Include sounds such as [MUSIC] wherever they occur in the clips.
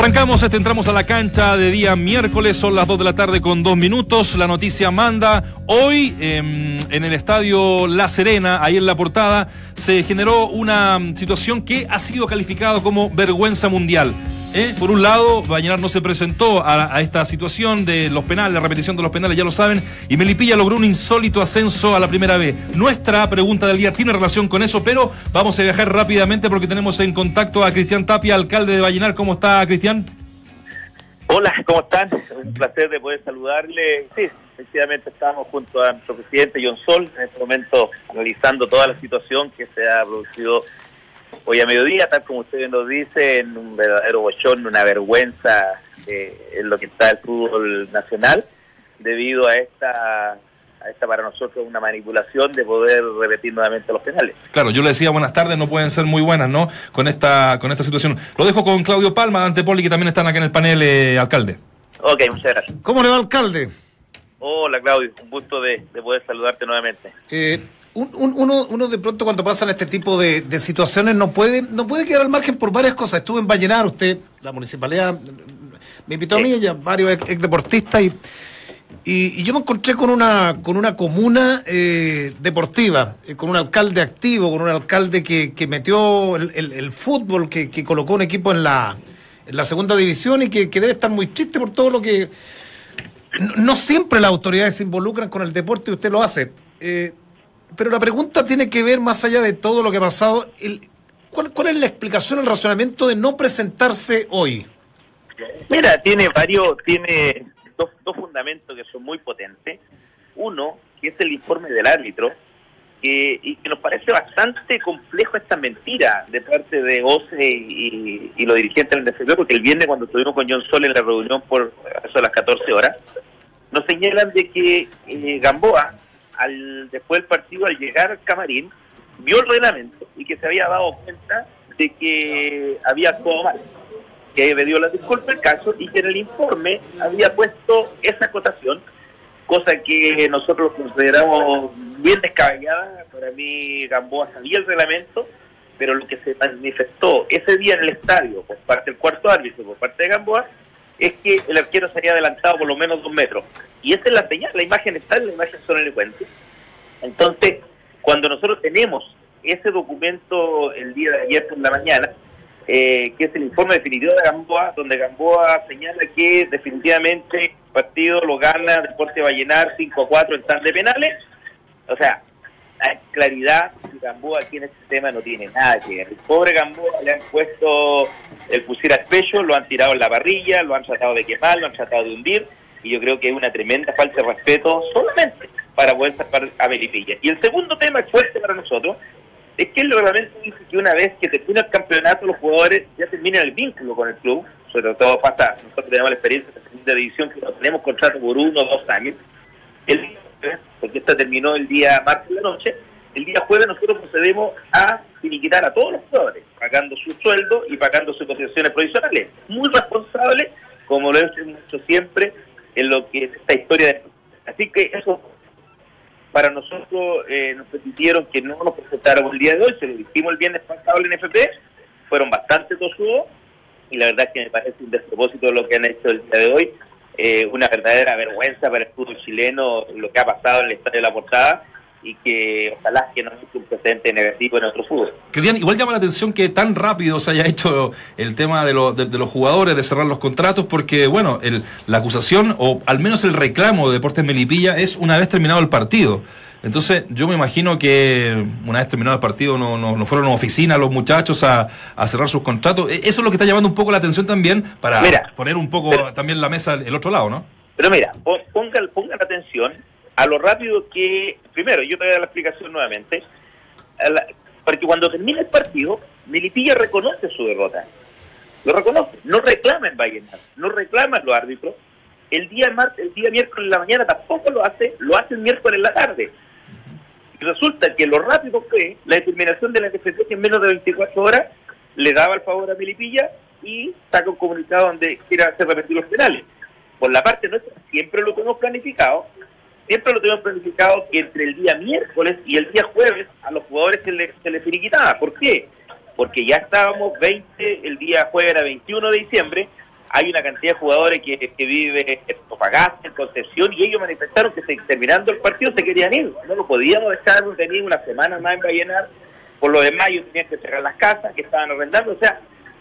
Arrancamos, este, entramos a la cancha de día miércoles, son las 2 de la tarde con 2 minutos. La noticia manda hoy em, en el estadio La Serena, ahí en la portada, se generó una situación que ha sido calificada como vergüenza mundial. ¿Eh? Por un lado, Vallenar no se presentó a, a, esta situación de los penales, la repetición de los penales, ya lo saben, y Melipilla logró un insólito ascenso a la primera vez. Nuestra pregunta del día tiene relación con eso, pero vamos a viajar rápidamente porque tenemos en contacto a Cristian Tapia, alcalde de Vallenar. ¿Cómo está, Cristian? Hola, ¿cómo están? Un placer de poder saludarle. Sí, efectivamente estamos junto a nuestro presidente John Sol, en este momento analizando toda la situación que se ha producido hoy a mediodía, tal como usted nos dice, en un verdadero bochón, una vergüenza eh, en lo que está el fútbol nacional, debido a esta a esta para nosotros una manipulación de poder repetir nuevamente los penales. Claro, yo le decía buenas tardes, no pueden ser muy buenas, ¿no? Con esta con esta situación. Lo dejo con Claudio Palma, Dante Poli, que también están aquí en el panel, eh, alcalde. Ok, muchas gracias. ¿Cómo le va, alcalde? Hola, Claudio, un gusto de, de poder saludarte nuevamente. Eh, un, un, uno, uno de pronto cuando pasan este tipo de, situaciones no puede no puede quedar al margen por varias cosas. Estuve en Vallenar, usted, la municipalidad, me invitó a mí y a varios ex, deportistas y y, yo me encontré con una, con una comuna eh, deportiva, eh, con un alcalde activo, con un alcalde que, que metió el, el, fútbol, que, que, colocó un equipo en la, en la segunda división y que, que, debe estar muy triste por todo lo que... No, no, siempre las autoridades se involucran con el deporte y usted lo hace. Eh, pero la pregunta tiene que ver, más allá de todo lo que ha pasado, el, ¿cuál, ¿cuál es la explicación, el razonamiento de no presentarse hoy? Mira, tiene varios, tiene dos, dos fundamentos que son muy potentes. Uno, que es el informe del árbitro, que, y que nos parece bastante complejo esta mentira de parte de OCE y, y, los dirigentes del DFB, porque el viernes cuando estuvimos con John Sol en la reunión por eso a las 14 horas, nos señalan de que eh, Gamboa, al después del partido, al llegar al camarín, vio el reglamento y que se había dado cuenta de que había actuado mal que me dio la disculpa el caso y que en el informe había puesto esa acotación, cosa que nosotros consideramos bien descabellada. Para mí, Gamboa sabía el reglamento, pero lo que se manifestó ese día en el estadio por parte del cuarto árbitro, por parte de Gamboa, es que el arquero se había adelantado por lo menos dos metros. Y esa es la señal, la imagen está, la imagen son elocuentes. Entonces, cuando nosotros tenemos ese documento el día de ayer por la mañana, eh, que es el informe definitivo de Gamboa, donde Gamboa señala que definitivamente el partido lo gana Deporte Vallenar 5 a 4 en tan de penales. O sea, claridad que Gamboa aquí en este tema no tiene nada que ver. El pobre Gamboa le han puesto el fusil al pecho, lo han tirado en la parrilla, lo han tratado de quemar, lo han tratado de hundir, y yo creo que es una tremenda falta de respeto solamente para poder sacar a Melipilla. Y el segundo tema fuerte para nosotros, es que el reglamento dice que una vez que termina el campeonato los jugadores ya terminan el vínculo con el club, sobre todo pasa, nosotros tenemos la experiencia de la segunda división que no tenemos contrato por uno o dos años, porque esta terminó el día martes de la noche, el día jueves nosotros procedemos a finiquitar a todos los jugadores, pagando su sueldo y pagando sus cotizaciones provisionales. Muy responsable, como lo hemos hecho siempre en lo que es esta historia de... Así que eso para nosotros eh, nos permitieron que no nos presentáramos el día de hoy, se lo dijimos el viernes pasado en FP, fueron bastante tosudos y la verdad es que me parece un despropósito lo que han hecho el día de hoy, eh, una verdadera vergüenza para el fútbol chileno lo que ha pasado en el estadio de la portada y que ojalá que no sea un precedente negativo en otro fútbol. Cristian, igual llama la atención que tan rápido se haya hecho el tema de, lo, de, de los jugadores, de cerrar los contratos, porque, bueno, el, la acusación, o al menos el reclamo de Deportes Melipilla, es una vez terminado el partido. Entonces, yo me imagino que una vez terminado el partido no, no, no fueron a oficina los muchachos a, a, cerrar sus contratos. Eso es lo que está llamando un poco la atención también para mira, poner un poco pero, también la mesa el otro lado, ¿no? Pero mira, ponga, ponga la atención a lo rápido que, primero, yo te voy a dar la explicación nuevamente, porque cuando termina el partido, Melipilla reconoce su derrota, lo reconoce, no reclama en Vallenar, no reclama en los árbitros, el día, martes, el día miércoles en la mañana tampoco lo hace, lo hace el miércoles en la tarde. Resulta que lo rápido que la determinación de la que en menos de 24 horas le daba el favor a Melipilla y saca un comunicado donde quiere hacer repetir los penales. Por la parte nuestra, siempre lo tenemos planificado, siempre lo tenemos planificado que entre el día miércoles y el día jueves a los jugadores se les, se les finiquitaba. ¿Por qué? Porque ya estábamos 20, el día jueves era 21 de diciembre, hay una cantidad de jugadores que, que vive en Topagasta, en Concepción, y ellos manifestaron que terminando el partido se querían ir. No lo podíamos dejar, tenían una semana más en Vallenar, por lo demás ellos tenían que cerrar las casas que estaban arrendando, o sea,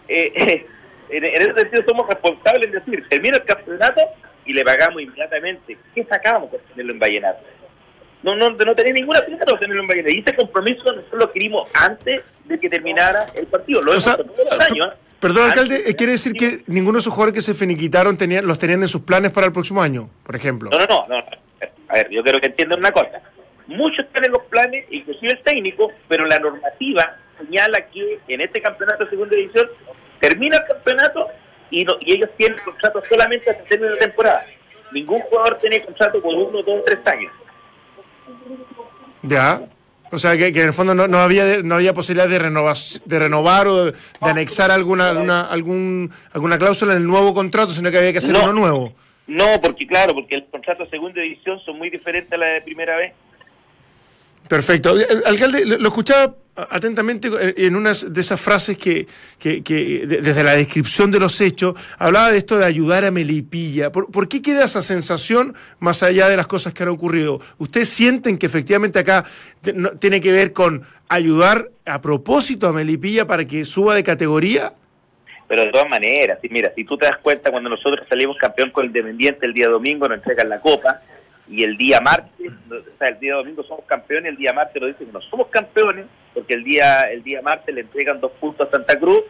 eh, [LAUGHS] en, ese sentido somos responsables en decir, termina el campeonato y le pagamos inmediatamente. ¿Qué sacábamos con tenerlo en Vallenar? No, no, no tenía ninguna pinta de tenerlo en Vallenar. Y ese compromiso nosotros lo adquirimos antes de que terminara el partido. Lo hemos hecho todos los años. Perdón, alcalde, ¿quiere decir que ninguno de esos jugadores que se finiquitaron tenían, los tenían en sus planes para el próximo año, por ejemplo? No, no, no. no. A ver, yo quiero que entiendan una cosa. Muchos están en los planes, inclusive el técnico, pero la normativa señala que en este campeonato de segunda división termina el campeonato y, no, y ellos tienen contrato solamente hasta el término de temporada. Ningún jugador tiene contrato por uno, dos, tres años. Ya. O sea, que, que en el fondo no, no, había no había posibilidad de renovar, de renovar o de, anexar alguna alguna, algún, alguna cláusula en el nuevo contrato, sino que había que hacer no, uno nuevo. No, porque claro, porque el contrato de segunda división son muy diferentes a la de primera vez. Perfecto. Alcalde, lo escuchaba atentamente en una de esas frases que, que, que, desde la descripción de los hechos hablaba de esto de ayudar a Melipilla. ¿Por, ¿Por, qué queda esa sensación más allá de las cosas que han ocurrido? ¿Ustedes sienten que efectivamente acá tiene que ver con ayudar a propósito a Melipilla para que suba de categoría? Pero de todas maneras, mira, si tú te das cuenta cuando nosotros salimos campeón con el Dependiente el día domingo, nos entregan la copa, y el día martes, o sea, el día domingo somos campeones, el día martes lo dicen que no somos campeones, porque el día el día martes le entregan dos puntos a Santa Cruz,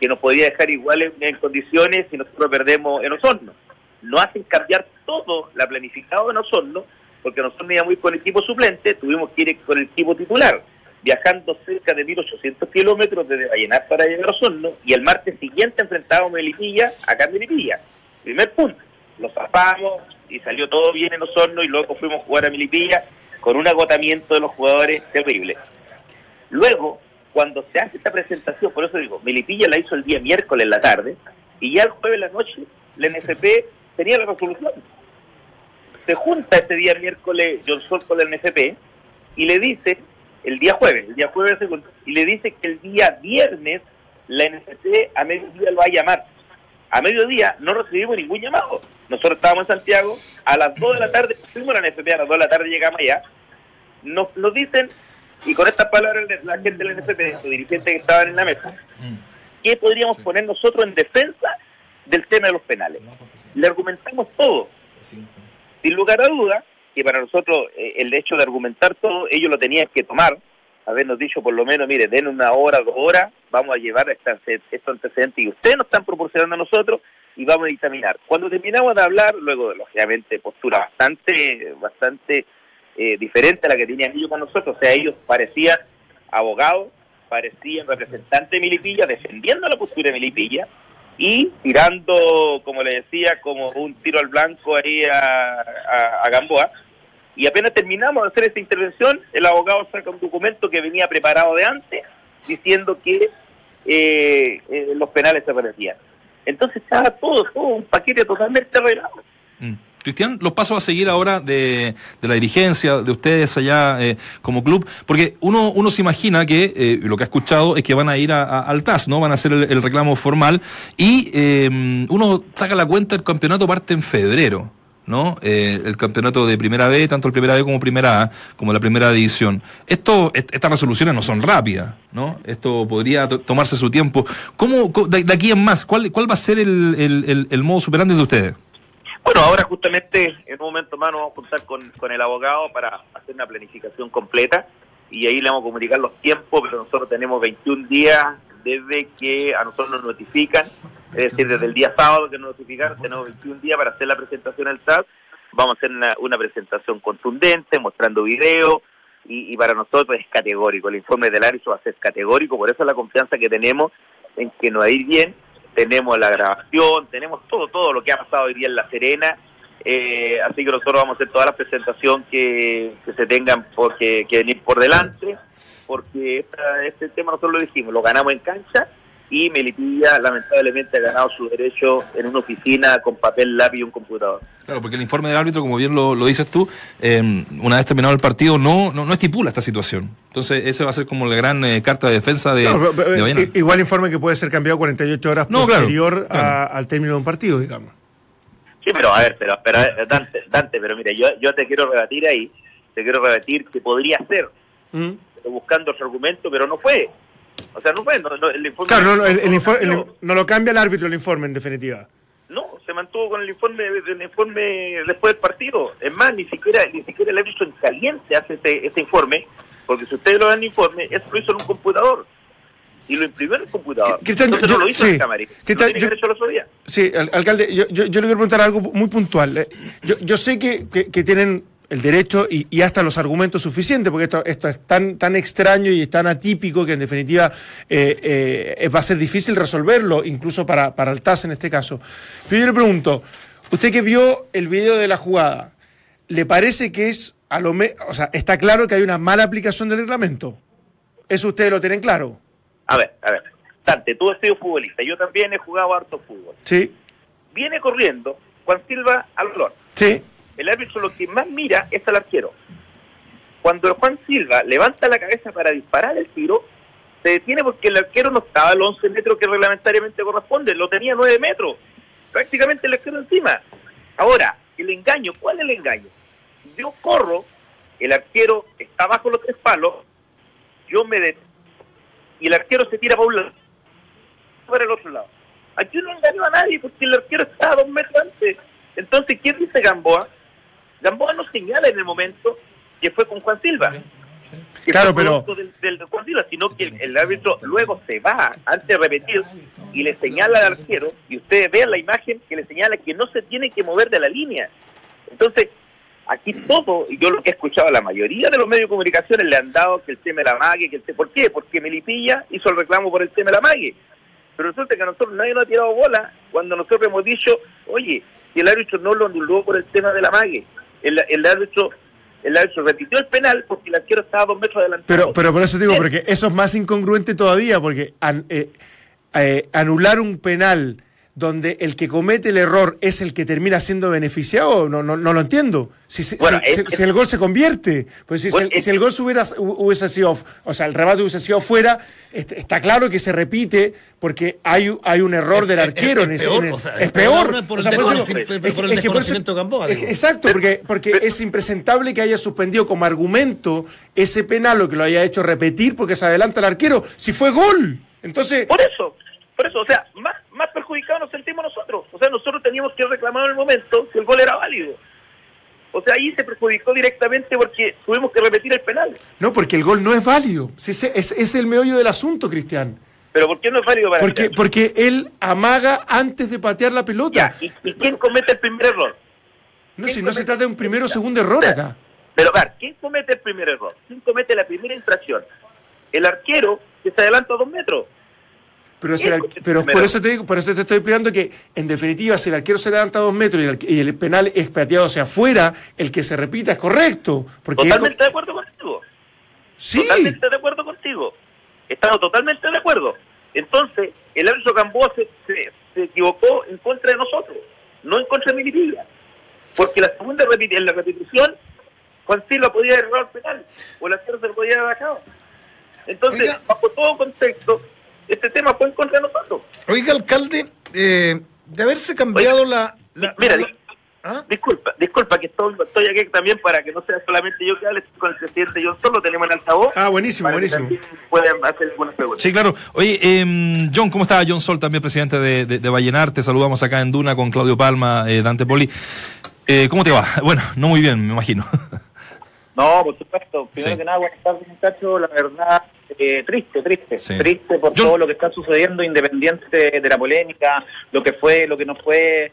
que nos podía dejar iguales en, condiciones si nosotros perdemos en Osorno. No hacen cambiar todo la planificado en Osorno, porque nosotros íbamos con el equipo suplente, tuvimos que ir con el equipo titular, viajando cerca de 1.800 kilómetros desde Vallenar para llegar a Osorno, y el martes siguiente enfrentábamos a Melipilla, acá en Melipilla. Primer punto, lo zapamos, y salió todo bien en Osorno y luego fuimos a jugar a Milipilla con un agotamiento de los jugadores terrible. Luego, cuando se hace esta presentación, por eso digo, Milipilla la hizo el día miércoles en la tarde y ya el jueves en la noche la NFP tenía la resolución. Se junta este día miércoles John Sol con la NFP y le dice, el día jueves, el día jueves y le dice que el día viernes la NFP a mediodía lo va a llamar. A mediodía no recibimos ningún llamado nosotros estábamos en Santiago, a las 2 de la tarde, fuimos a la NFP, a las 2 de la tarde llegamos allá, nos, nos dicen, y con estas palabras la gente de la NFP, los dirigentes que estaban en la mesa, ¿qué podríamos poner nosotros en defensa del tema de los penales? Le argumentamos todo. Sin lugar a duda, que para nosotros eh, el hecho de argumentar todo, ellos lo tenían que tomar, habernos dicho por lo menos, mire, den una hora, dos horas, vamos a llevar estos antecedentes y ustedes nos están proporcionando a nosotros y vamos a examinar. Cuando terminamos de hablar, luego lógicamente postura bastante, bastante eh, diferente a la que tenían ellos con nosotros, o sea, ellos parecían abogados, parecían representantes de Milipilla, defendiendo la postura de Milipilla y tirando, como le decía, como un tiro al blanco ahí a, Gamboa. Y apenas terminamos de hacer esta intervención, el abogado saca un documento que venía preparado de antes, diciendo que eh, eh, los penales se aparecían. Entonces estaba todo, todo un paquete totalmente arreglado. Mm. Cristian, los pasos a seguir ahora de, de la dirigencia, de ustedes allá eh, como club, porque uno, uno se imagina que eh, lo que ha escuchado es que van a ir a, al TAS, ¿no? Van a hacer el, el reclamo formal y eh, uno saca la cuenta, el campeonato parte en febrero. ¿No? Eh, el campeonato de primera B, tanto el primera B como primera como la primera división. Esto, estas resoluciones no son rápidas, ¿no? Esto podría tomarse su tiempo. ¿Cómo, de, de, aquí en más, cuál, cuál va a ser el, el, el, modo superante de ustedes? Bueno, ahora justamente en un momento más nos vamos a juntar con, con el abogado para hacer una planificación completa y ahí le vamos a comunicar los tiempos, pero nosotros tenemos 21 días desde que a nosotros nos notifican es decir, desde el día sábado que nos notificaron, tenemos 21 días para hacer la presentación al SAT, vamos a hacer una, una presentación contundente, mostrando video, y, y, para nosotros es categórico, el informe del ARISO va a ser categórico, por eso la confianza que tenemos en que nos va a ir bien, tenemos la grabación, tenemos todo, todo lo que ha pasado hoy día en La Serena, eh, así que nosotros vamos a hacer toda la presentación que, que se tengan por, que, que venir por delante, porque esta, este tema nosotros lo dijimos, lo ganamos en cancha, y Melipilla lamentablemente ha ganado su derecho en una oficina con papel, lápiz y un computador. Claro, porque el informe del árbitro, como bien lo, dices tú, eh, una vez terminado el partido, no, no, estipula esta situación. Entonces, ese va a ser como la gran eh, carta de defensa de, de Igual informe que puede ser cambiado 48 horas posterior al término de un partido, digamos. Sí, pero a ver, pero, pero Dante, Dante, pero mira, yo, yo te quiero rebatir ahí, te quiero rebatir que podría ser, mm. buscando su argumento, pero no fue. O sea, no fue. No, el informe claro, no, el, informe, no lo cambia el árbitro el informe, en definitiva. No, se mantuvo con el informe el informe después del partido. Es más, ni siquiera ni siquiera el árbitro en caliente hace este, este informe, porque si ustedes lo dan el informe, eso lo hizo en un computador y lo imprimió en el computador. Cristian, Entonces yo, no lo hizo sí, en cámara. Cristian, yo, el día. Sí, alcalde, yo, yo, le quiero preguntar algo muy puntual. Eh, yo, yo sé que, que tienen el derecho y, hasta los argumentos suficientes, porque esto, esto es tan, tan extraño y tan atípico que en definitiva eh, eh, va a ser difícil resolverlo, incluso para, para el TAS en este caso. Pero yo le pregunto, usted que vio el video de la jugada, ¿le parece que es, a lo o sea, está claro que hay una mala aplicación del reglamento? ¿Eso ustedes lo tienen claro? A ver, a ver. Dante, tú has sido futbolista, yo también he jugado harto fútbol. Sí. Viene corriendo Juan Silva al flor. Sí el árbitro lo que más mira es al arquero. Cuando Juan Silva levanta la cabeza para disparar el tiro, se detiene porque el arquero no estaba a los 11 metros que reglamentariamente corresponde, lo tenía a 9 metros. Prácticamente el arquero encima. Ahora, el engaño, ¿cuál es el engaño? Yo corro, el arquero está bajo los tres palos, yo me detengo y el arquero se tira para un lado, para el otro lado. Aquí no engaño a nadie porque el arquero estaba dos metros antes. Entonces, ¿quién dice Gamboa? Gamboa no señala en el momento que fue con Juan Silva. claro, pero. Del, Juan Silva, sino que el, árbitro luego se va antes de repetir y le señala al arquero, y ustedes vean la imagen que le señala que no se tiene que mover de la línea. Entonces, aquí todo, y yo lo que he escuchado, la mayoría de los medios de comunicación le han dado que el tema de la mague, que el ¿por qué? Porque Melipilla hizo el reclamo por el tema de la mague. Pero resulta que a nosotros nadie nos ha tirado bola cuando nosotros hemos dicho, oye, si el árbitro no lo anuló por el tema de la mague el, el árbitro el árbitro repitió el penal porque el arquero estaba dos metros adelantado. Pero, pero por eso digo, porque eso es más incongruente todavía, porque eh, eh, anular un penal donde el que comete el error es el que termina siendo beneficiado, no, no, no lo entiendo. Si, si, el gol se convierte, pues si, si, el, gol hubiera, hubiese sido, o sea, el remate hubiese sido fuera, está claro que se repite porque hay, hay un error del arquero. Es, peor, es peor. Exacto, porque, porque es impresentable que haya suspendido como argumento ese penal o que lo haya hecho repetir porque se adelanta el arquero, si fue gol. Entonces... Por eso, por eso, o sea, más, más perjudicados nos sentimos nosotros. O sea, nosotros teníamos que reclamar en el momento si el gol era válido. O sea, ahí se perjudicó directamente porque tuvimos que repetir el penal. No, porque el gol no es válido. Es, es, el meollo del asunto, Cristian. ¿Pero por qué no es válido para porque, Porque él amaga antes de patear la pelota. ¿y, quién comete el primer error? No, si no se trata de un primero o segundo error acá. Pero, a ver, ¿quién comete el primer error? ¿Quién comete la primera infracción? El arquero que se adelanta a dos metros. Pero, pero por eso te digo, por eso te estoy explicando que, en definitiva, si el arquero se levanta dos metros y el, penal es pateado hacia afuera, el que se repita es correcto. Porque totalmente de acuerdo contigo. Sí. Totalmente de acuerdo contigo. Estamos totalmente de acuerdo. Entonces, el árbitro Gamboa se, se, equivocó en contra de nosotros, no en contra de Milipilla. Porque la segunda en la repetición, Juan Silva podía errar el penal, o el arquero se lo podía haber bajado. Entonces, bajo todo contexto, este tema fue en contra de nosotros. Oiga, alcalde, eh, de haberse cambiado la, Mira, ¿Ah? disculpa, disculpa que estoy, estoy, aquí también para que no sea solamente yo que hable con el presidente John solo tenemos en altavoz. Ah, buenísimo, buenísimo. Pueden hacer algunas preguntas. Sí, claro. Oye, eh, John, ¿cómo está John Sol, también presidente de, de, Vallenar? Te saludamos acá en Duna con Claudio Palma, eh, Dante Poli. Eh, ¿Cómo te va? Bueno, no muy bien, me imagino. [LAUGHS] No, por supuesto. Primero que nada, buenas tardes, muchachos. La verdad, eh, triste, triste, triste por todo lo que está sucediendo, independiente de, la polémica, lo que fue, lo que no fue,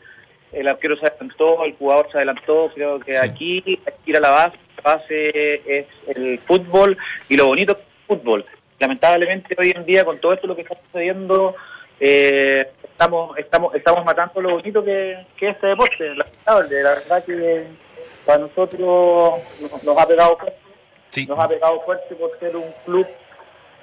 el arquero se adelantó, el jugador se adelantó, creo que aquí hay que ir a la base, la base es el fútbol y lo bonito es el fútbol. Lamentablemente hoy en día con todo esto lo que está sucediendo, eh, estamos, estamos, estamos matando lo bonito que, que es este deporte, lamentable, la verdad que para nosotros nos, ha pegado fuerte, nos ha pegado fuerte por ser un club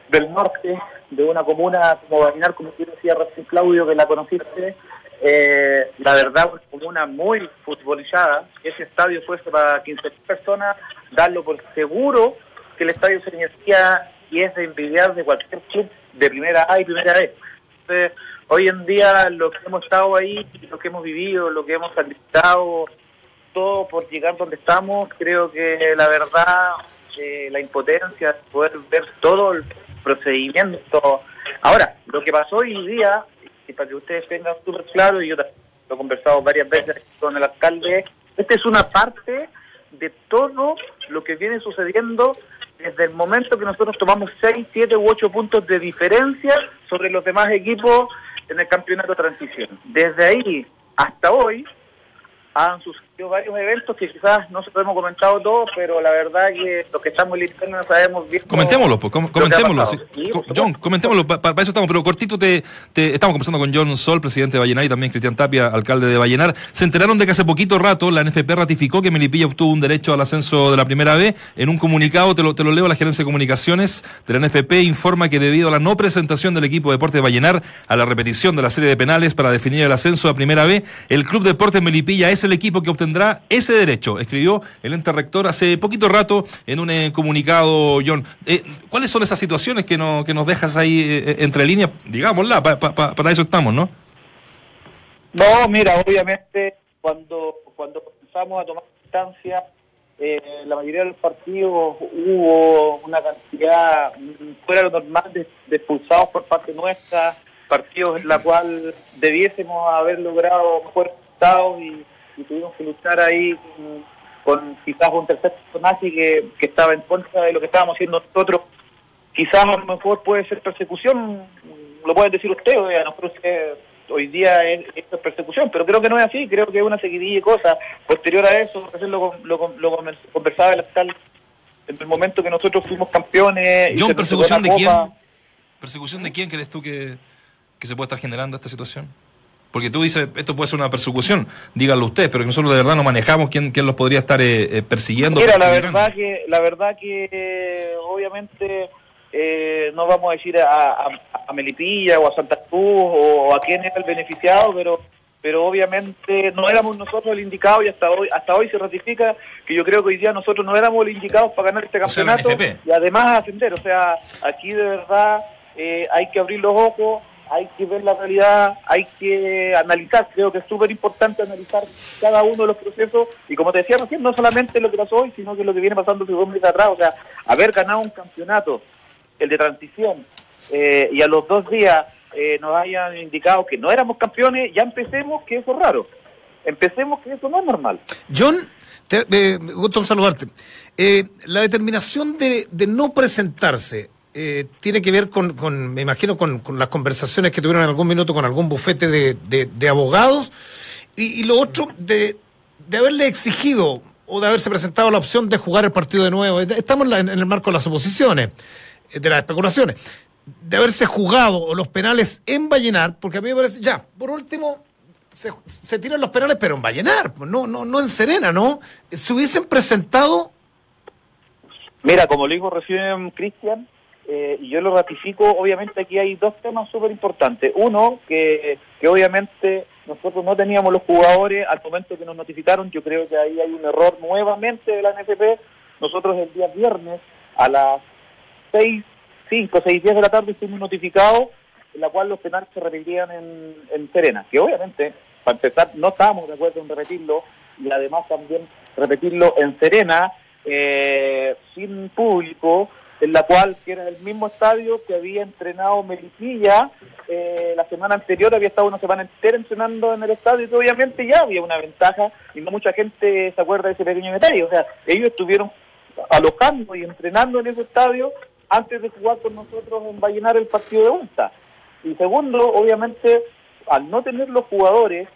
del norte, de una comuna como Barinar, como decía recién Claudio, que la conociste, eh, la verdad, una comuna muy futbolizada. Ese estadio fuese para 15.000 personas, darlo por seguro que el estadio se iniciaría y es de envidiar de cualquier club de primera A y primera B. Entonces, hoy en día, lo que hemos estado ahí, lo que hemos vivido, lo que hemos sacrificado, todo por llegar donde estamos, creo que la verdad, eh, la impotencia, poder ver todo el procedimiento. Ahora, lo que pasó hoy día, y para que ustedes tengan súper claro, y yo lo he conversado varias veces con el alcalde, esta es una parte de todo lo que viene sucediendo desde el momento que nosotros tomamos 6, 7 u 8 puntos de diferencia sobre los demás equipos en el campeonato de transición. Desde ahí hasta hoy han sucedido varios eventos que quizás no se hemos comentado todos, pero la verdad que los que estamos en no sabemos bien. Comentémoslo, pues, comentémoslo. John, comentémoslo, para, eso estamos, pero cortito te, estamos conversando con John Sol, presidente de Vallenar, y también Cristian Tapia, alcalde de Vallenar. Se enteraron de que hace poquito rato la NFP ratificó que Melipilla obtuvo un derecho al ascenso de la primera B. En un comunicado, te lo, te lo leo, la gerencia de comunicaciones de la NFP informa que debido a la no presentación del equipo de deporte de Vallenar a la repetición de la serie de penales para definir el ascenso a primera B, el Club Deportes Melipilla es el equipo que obtendrá ese derecho, escribió el ente rector hace poquito rato en un eh, comunicado, John. Eh, ¿Cuáles son esas situaciones que, no, que nos dejas ahí eh, entre líneas? Digámosla, para eso estamos, ¿no? No, mira, obviamente cuando, cuando comenzamos a tomar distancia, la mayoría de los partidos hubo una cantidad fuera de lo normal de, de expulsados por parte nuestra, partidos en la cual debiésemos haber logrado mejores resultados y y tuvimos que luchar ahí con, quizás un tercer personaje que, que estaba en contra de lo que estábamos haciendo nosotros. Quizás a lo mejor puede ser persecución, lo pueden decir ustedes, a nosotros hoy día es, persecución, pero creo que no es así, creo que es una seguidilla de cosas. Posterior a eso, lo, lo, lo conversaba el alcalde en el momento que nosotros fuimos campeones. John, ¿persecución de quién? ¿Persecución de quién crees tú que, que se puede estar generando esta situación? Porque tú dices, esto puede ser una persecución, díganlo usted, pero que nosotros de verdad no manejamos quién, quién los podría estar eh, eh, persiguiendo. Mira, la verdad que, la verdad que obviamente eh, no vamos a decir a, a, Melipilla o a Santa Cruz o, a quién es el beneficiado, pero pero obviamente no éramos nosotros el indicado y hasta hoy hasta hoy se ratifica que yo creo que hoy día nosotros no éramos los indicados para ganar este campeonato y además ascender. O sea, aquí de verdad hay que abrir los ojos hay que ver la realidad, hay que analizar, creo que es súper importante analizar cada uno de los procesos y como te decía recién, no solamente lo que pasó hoy, sino que lo que viene pasando desde dos meses atrás, o sea, haber ganado un campeonato, el de transición, eh, y a los dos días eh, nos hayan indicado que no éramos campeones, ya empecemos que eso es raro, empecemos que eso no es normal. John, te, eh, gusto saludarte. la determinación de, de no presentarse, eh, tiene que ver con, me imagino, con, las conversaciones que tuvieron en algún minuto con algún bufete de, abogados y, lo otro, de, haberle exigido o de haberse presentado la opción de jugar el partido de nuevo. Estamos en, el marco de las oposiciones, eh, de las especulaciones, de haberse jugado los penales en Vallenar, porque a mí me parece, ya, por último, se, tiran los penales, pero en Vallenar, pues, no, no, no en Serena, ¿no? Se hubiesen presentado... Mira, como le dijo recién Cristian, eh, y yo lo ratifico, obviamente aquí hay dos temas súper importantes. Uno, que, que obviamente nosotros no teníamos los jugadores al momento que nos notificaron, yo creo que ahí hay un error nuevamente de la NFP. Nosotros el día viernes a las 6, 5, 6, 10 de la tarde fuimos notificados, en la cual los penales se repetirían en, en Serena, que obviamente, para empezar, no estábamos de acuerdo en repetirlo, y además también repetirlo en Serena, eh, sin público, en la cual que era el mismo estadio que había entrenado Melipilla eh, la semana anterior, había estado una semana entera entrenando en el estadio y obviamente ya había una ventaja y no mucha gente se acuerda de ese pequeño detalle. O sea, ellos estuvieron alojando y entrenando en ese estadio antes de jugar con nosotros en Vallenar el partido de vuelta. Y segundo, obviamente, al no tener los jugadores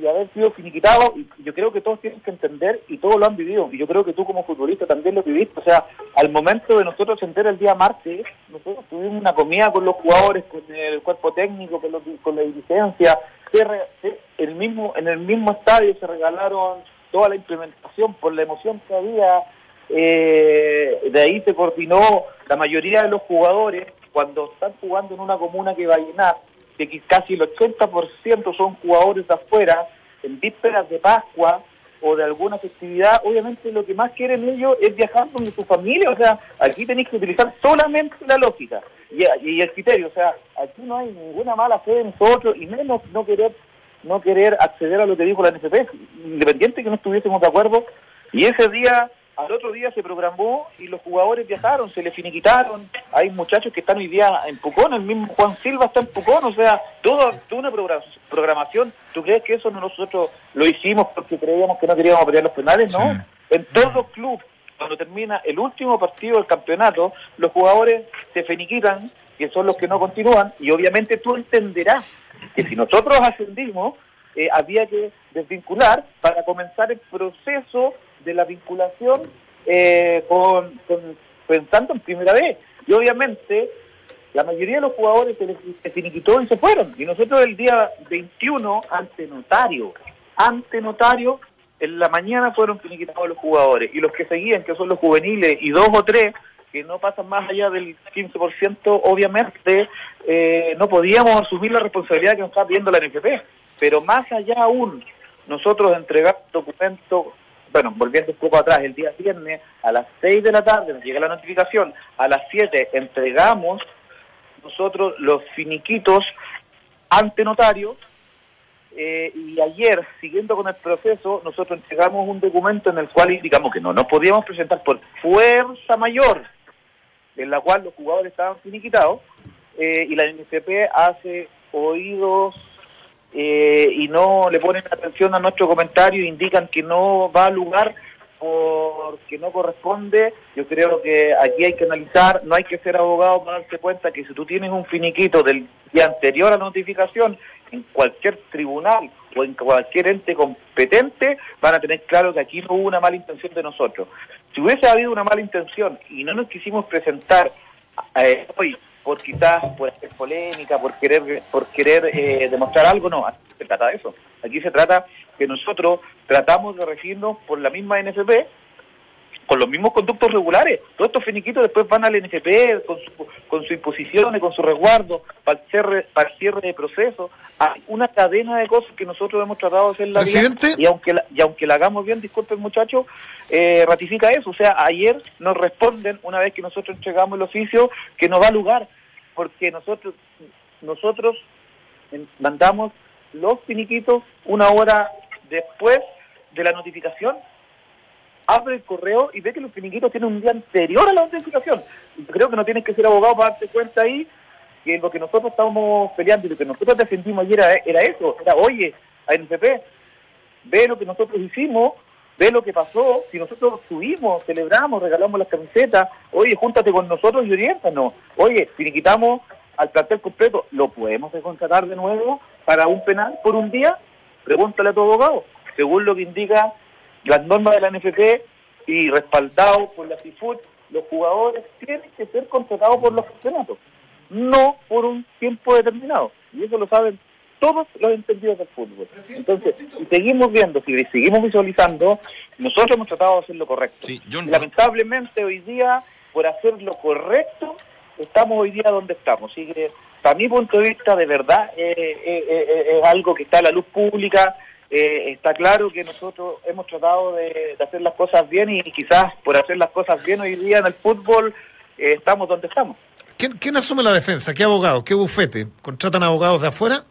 y haber sido finiquitado, y yo creo que todos tienen que entender y todos lo han vivido, y yo creo que tú como futbolista también lo viviste, o sea, al momento de nosotros entender el día martes, nosotros tuvimos una comida con los jugadores, con el cuerpo técnico, con, con la dirigencia, el mismo, en el mismo estadio se regalaron toda la implementación por la emoción que había, eh, de ahí se coordinó la mayoría de los jugadores cuando están jugando en una comuna que va a llenar, de que casi el 80% son jugadores de afuera, en vísperas de Pascua o de alguna festividad, obviamente lo que más quieren ellos es viajar con su familia, o sea, aquí tenéis que utilizar solamente la lógica y, y el criterio, o sea, aquí no hay ninguna mala fe de nosotros y menos no querer no querer acceder a lo que dijo la NFP, independiente que no estuviésemos de acuerdo, y ese día al otro día se programó y los jugadores viajaron, se les finiquitaron. Hay muchachos que están hoy día en Pucón, el mismo Juan Silva está en Pucón, o sea, toda una programación. ¿Tú crees que eso nosotros lo hicimos porque creíamos que no queríamos pelear los penales? No. En todos los clubes, cuando termina el último partido del campeonato, los jugadores se finiquitan, que son los que no continúan, y obviamente tú entenderás que si nosotros ascendimos, eh, había que desvincular para comenzar el proceso de la vinculación eh, con, pensando en primera vez. Y obviamente la mayoría de los jugadores se les finiquitó y se fueron. Y nosotros el día 21, ante notario, ante notario, en la mañana fueron finiquitados los jugadores. Y los que seguían, que son los juveniles y dos o tres, que no pasan más allá del 15%, obviamente eh, no podíamos asumir la responsabilidad que nos está pidiendo la NFP. Pero más allá aún, nosotros entregar documentos bueno, volviendo un poco atrás, el día viernes a las 6 de la tarde nos llega la notificación, a las 7 entregamos nosotros los finiquitos ante notario eh, y ayer, siguiendo con el proceso, nosotros entregamos un documento en el cual indicamos que no nos podíamos presentar por fuerza mayor, en la cual los jugadores estaban finiquitados, eh, y la NFP hace oídos eh, y no le ponen atención a nuestro comentario e indican que no va a lugar porque no corresponde, yo creo que aquí hay que analizar, no hay que ser abogado para darse cuenta que si tú tienes un finiquito del día anterior a la notificación, en cualquier tribunal o en cualquier ente competente, van a tener claro que aquí no hubo una mala intención de nosotros. Si hubiese habido una mala intención y no nos quisimos presentar eh, hoy por quizás por hacer polémica, por querer por querer eh, demostrar algo, no, aquí se trata de eso. Aquí se trata que nosotros tratamos de regirnos por la misma NFP, con los mismos conductos regulares. Todos estos finiquitos después van al NFP con su, con su imposición y con su resguardo para el cierre, para el cierre de proceso. Hay una cadena de cosas que nosotros hemos tratado de hacer la bien y aunque la, y aunque la hagamos bien, disculpen muchachos, eh, ratifica eso. O sea, ayer nos responden, una vez que nosotros entregamos el oficio, que no va a lugar porque nosotros nosotros mandamos los finiquitos una hora después de la notificación, abre el correo y ve que los finiquitos tienen un día anterior a la notificación. Creo que no tienes que ser abogado para darte cuenta ahí que lo que nosotros estábamos peleando y lo que nosotros defendimos ayer era, era eso, era, oye, a NCP, ve lo que nosotros hicimos, ve lo que pasó, si nosotros subimos, celebramos, regalamos las camisetas, oye, júntate con nosotros y oriéntanos, oye, si quitamos al plantel completo, ¿lo podemos contratar de nuevo para un penal por un día? Pregúntale a tu abogado. Según lo que indica las normas de la NFP y respaldado por la CIFUT, los jugadores tienen que ser contratados por los campeonatos, no por un tiempo determinado. Y eso lo saben todos los entendidos del fútbol. Entonces, si seguimos viendo, si seguimos visualizando, nosotros hemos tratado de hacer lo correcto. Lamentablemente hoy día, por hacer lo correcto, estamos hoy día donde estamos. Así que, para mi punto de vista, de verdad, eh, eh, eh, es algo que está a la luz pública. Está claro que nosotros hemos tratado de, hacer las cosas bien y quizás por hacer las cosas bien hoy día en el fútbol estamos donde estamos. ¿Quién, ¿Quién asume la defensa? ¿Qué abogado? ¿Qué bufete? ¿Contratan abogados de afuera?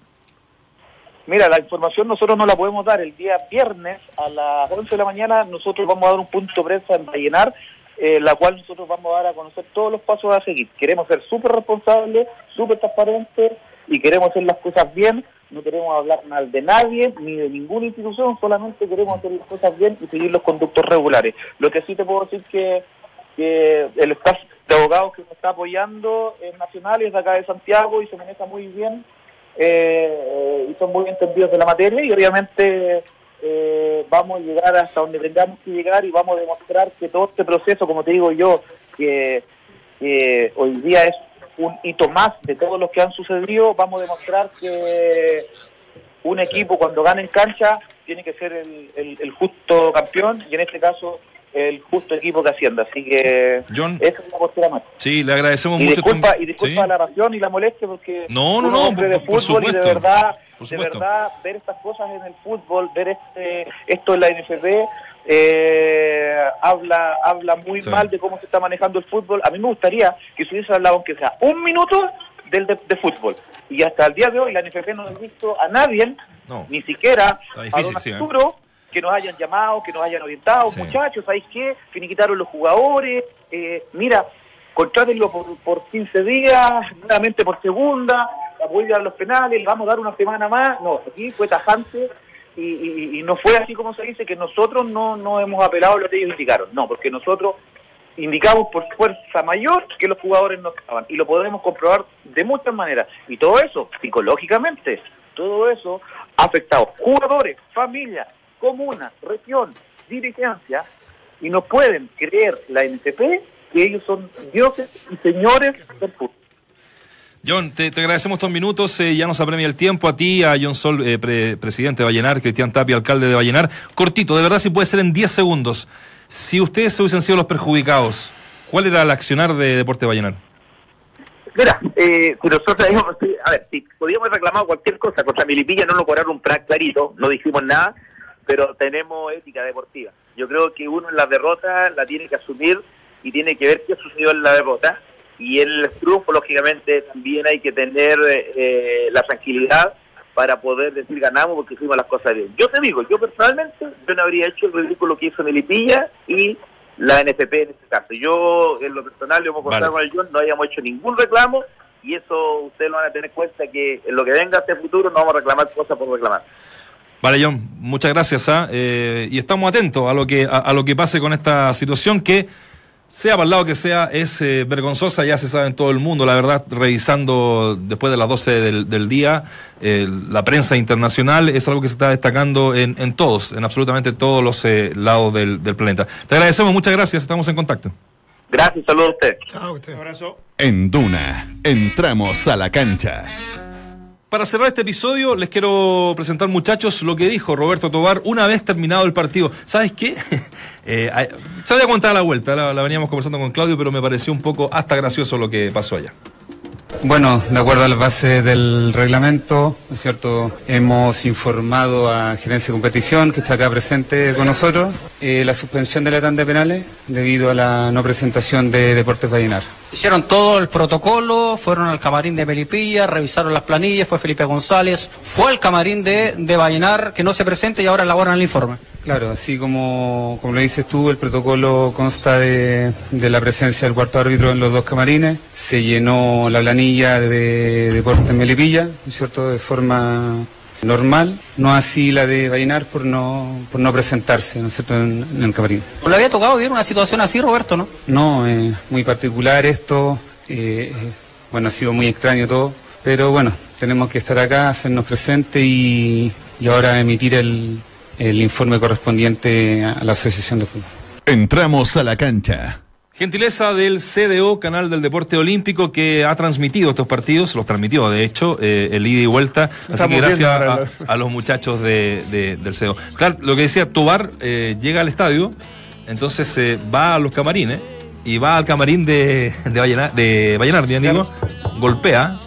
Mira, la información nosotros no la podemos dar. El día viernes a las 11 de la mañana nosotros vamos a dar un punto de prensa en Vallenar, eh, la cual nosotros vamos a dar a conocer todos los pasos a seguir. Queremos ser súper responsables, súper transparentes y queremos hacer las cosas bien. No queremos hablar mal de nadie ni de ninguna institución, solamente queremos hacer las cosas bien y seguir los conductos regulares. Lo que sí te puedo decir que, que el staff de abogados que nos está apoyando es nacional, es de acá de Santiago y se maneja muy bien eh, y son muy entendidos de la materia y obviamente eh, vamos a llegar hasta donde tengamos que llegar y vamos a demostrar que todo este proceso, como te digo yo, que, hoy día es un hito más de todos los que han sucedido, vamos a demostrar que un equipo cuando gana en cancha tiene que ser el, el, justo campeón y en este caso el justo equipo que Hacienda. Así que John. esa es la postura más. Sí, le agradecemos Y mucho. disculpa, y disculpa Sí. la pasión y la molestia porque No, no, no, por- de por fútbol y de verdad, de ver estas cosas en el fútbol, ver este esto en la NFP eh, habla habla muy Sí. mal de cómo se está manejando el fútbol. A mí me gustaría que se hubiese hablado aunque sea un minuto del de, de fútbol. Y hasta el día de hoy la NFP no ha visto a nadie, No. ni siquiera a don sí, ¿eh? Arturo, que nos hayan llamado, que nos hayan orientado, Sí. muchachos, ¿sabéis qué? Finiquitaron los jugadores, eh, mira, contrátenlo por, por 15 días, nuevamente por segunda, apoyan a los penales, le vamos a dar una semana más. No, aquí fue tajante y, y- y no fue así como se dice, que nosotros no, no hemos apelado a lo que ellos indicaron. No, porque nosotros indicamos por fuerza mayor que los jugadores no estaban y lo podemos comprobar de muchas maneras. Y todo eso, psicológicamente, todo eso ha afectado jugadores, familias, comunas, región, dirigencia y no pueden creer la NTP que ellos son dioses y señores del fútbol. John, te, te agradecemos estos minutos. eh, ya nos apremia el tiempo a ti, a John Sol, eh, pre- presidente de Vallenar, Cristian Tapia, alcalde de Vallenar. Cortito, de verdad, si puede ser en 10 segundos. Si ustedes hubiesen sido los perjudicados, ¿cuál era el accionar de Deporte Vallenar? Mira, eh, nosotros dijimos, sí, a ver, si podíamos haber reclamado cualquier cosa contra Milipilla, no nos cobraron un plan clarito, no dijimos nada, pero tenemos ética deportiva. Yo creo que uno en la derrota la tiene que asumir y tiene que ver qué sucedió en la derrota. Y en el triunfo, lógicamente, también hay que tener eh, la tranquilidad para poder decir ganamos porque hicimos las cosas bien. Yo te digo, yo personalmente, yo no habría hecho el ridículo que hizo Melipilla y la NFP en este caso. Yo, en lo personal, lo hemos contado Vale. con el John, no habíamos hecho ningún reclamo y eso ustedes lo van a tener en cuenta que en lo que venga el futuro no vamos a reclamar cosas por reclamar. Vale, John, muchas gracias. ¿ah? Eh, y estamos atentos a lo, que, a, a lo que pase con esta situación que, sea para el lado que sea, es eh, vergonzosa, ya se sabe en todo el mundo. La verdad, revisando después de las 12 del, del día, eh, la prensa internacional es algo que se está destacando en, en todos, en absolutamente todos los eh, lados del, del planeta. Te agradecemos, muchas gracias, estamos en contacto. Gracias, saludos a ustedes. Chao, usted. Un abrazo. En Duna, entramos a la cancha. Para cerrar este episodio, les quiero presentar, muchachos, lo que dijo Roberto Tobar una vez terminado el partido. ¿Sabes qué? [LAUGHS] Eh, se había contado la vuelta, la, la veníamos conversando con Claudio, pero me pareció un poco hasta gracioso lo que pasó allá. Bueno, de acuerdo a las bases del reglamento, ¿no es cierto? Hemos informado a Gerencia de Competición, que está acá presente con nosotros, eh, la suspensión de la tanda de penales debido a la no presentación de Deportes Vallenar. Hicieron todo el protocolo, fueron al camarín de Melipilla, revisaron las planillas, fue Felipe González, fue al camarín de, de que no se presente y ahora elaboran el informe. Claro, así como, como lo dices tú, el protocolo consta de, de la presencia del cuarto árbitro en los dos camarines, se llenó la planilla de Deportes Melipilla, ¿no es cierto?, de forma normal, no así la de Vallenar por no, por no presentarse, ¿no es cierto?, en, en el camarín. ¿Le había tocado vivir una situación así, Roberto, no? No, eh, muy particular esto, eh, eh, bueno, ha sido muy extraño todo, pero bueno, tenemos que estar acá, hacernos presente y, y ahora emitir el, el informe correspondiente a la Asociación de Fútbol. Entramos a la cancha. Gentileza del CDO, Canal del Deporte Olímpico, que ha transmitido estos partidos, los transmitió de hecho, eh, el ida y vuelta. Así Estamos que gracias a, lo- a los muchachos de, de- del CDO. Claro, lo que decía, Tobar eh, llega al estadio, entonces eh, va a los camarines y va al camarín de, de, Vallenar, de Vallenar, bien digo, golpea.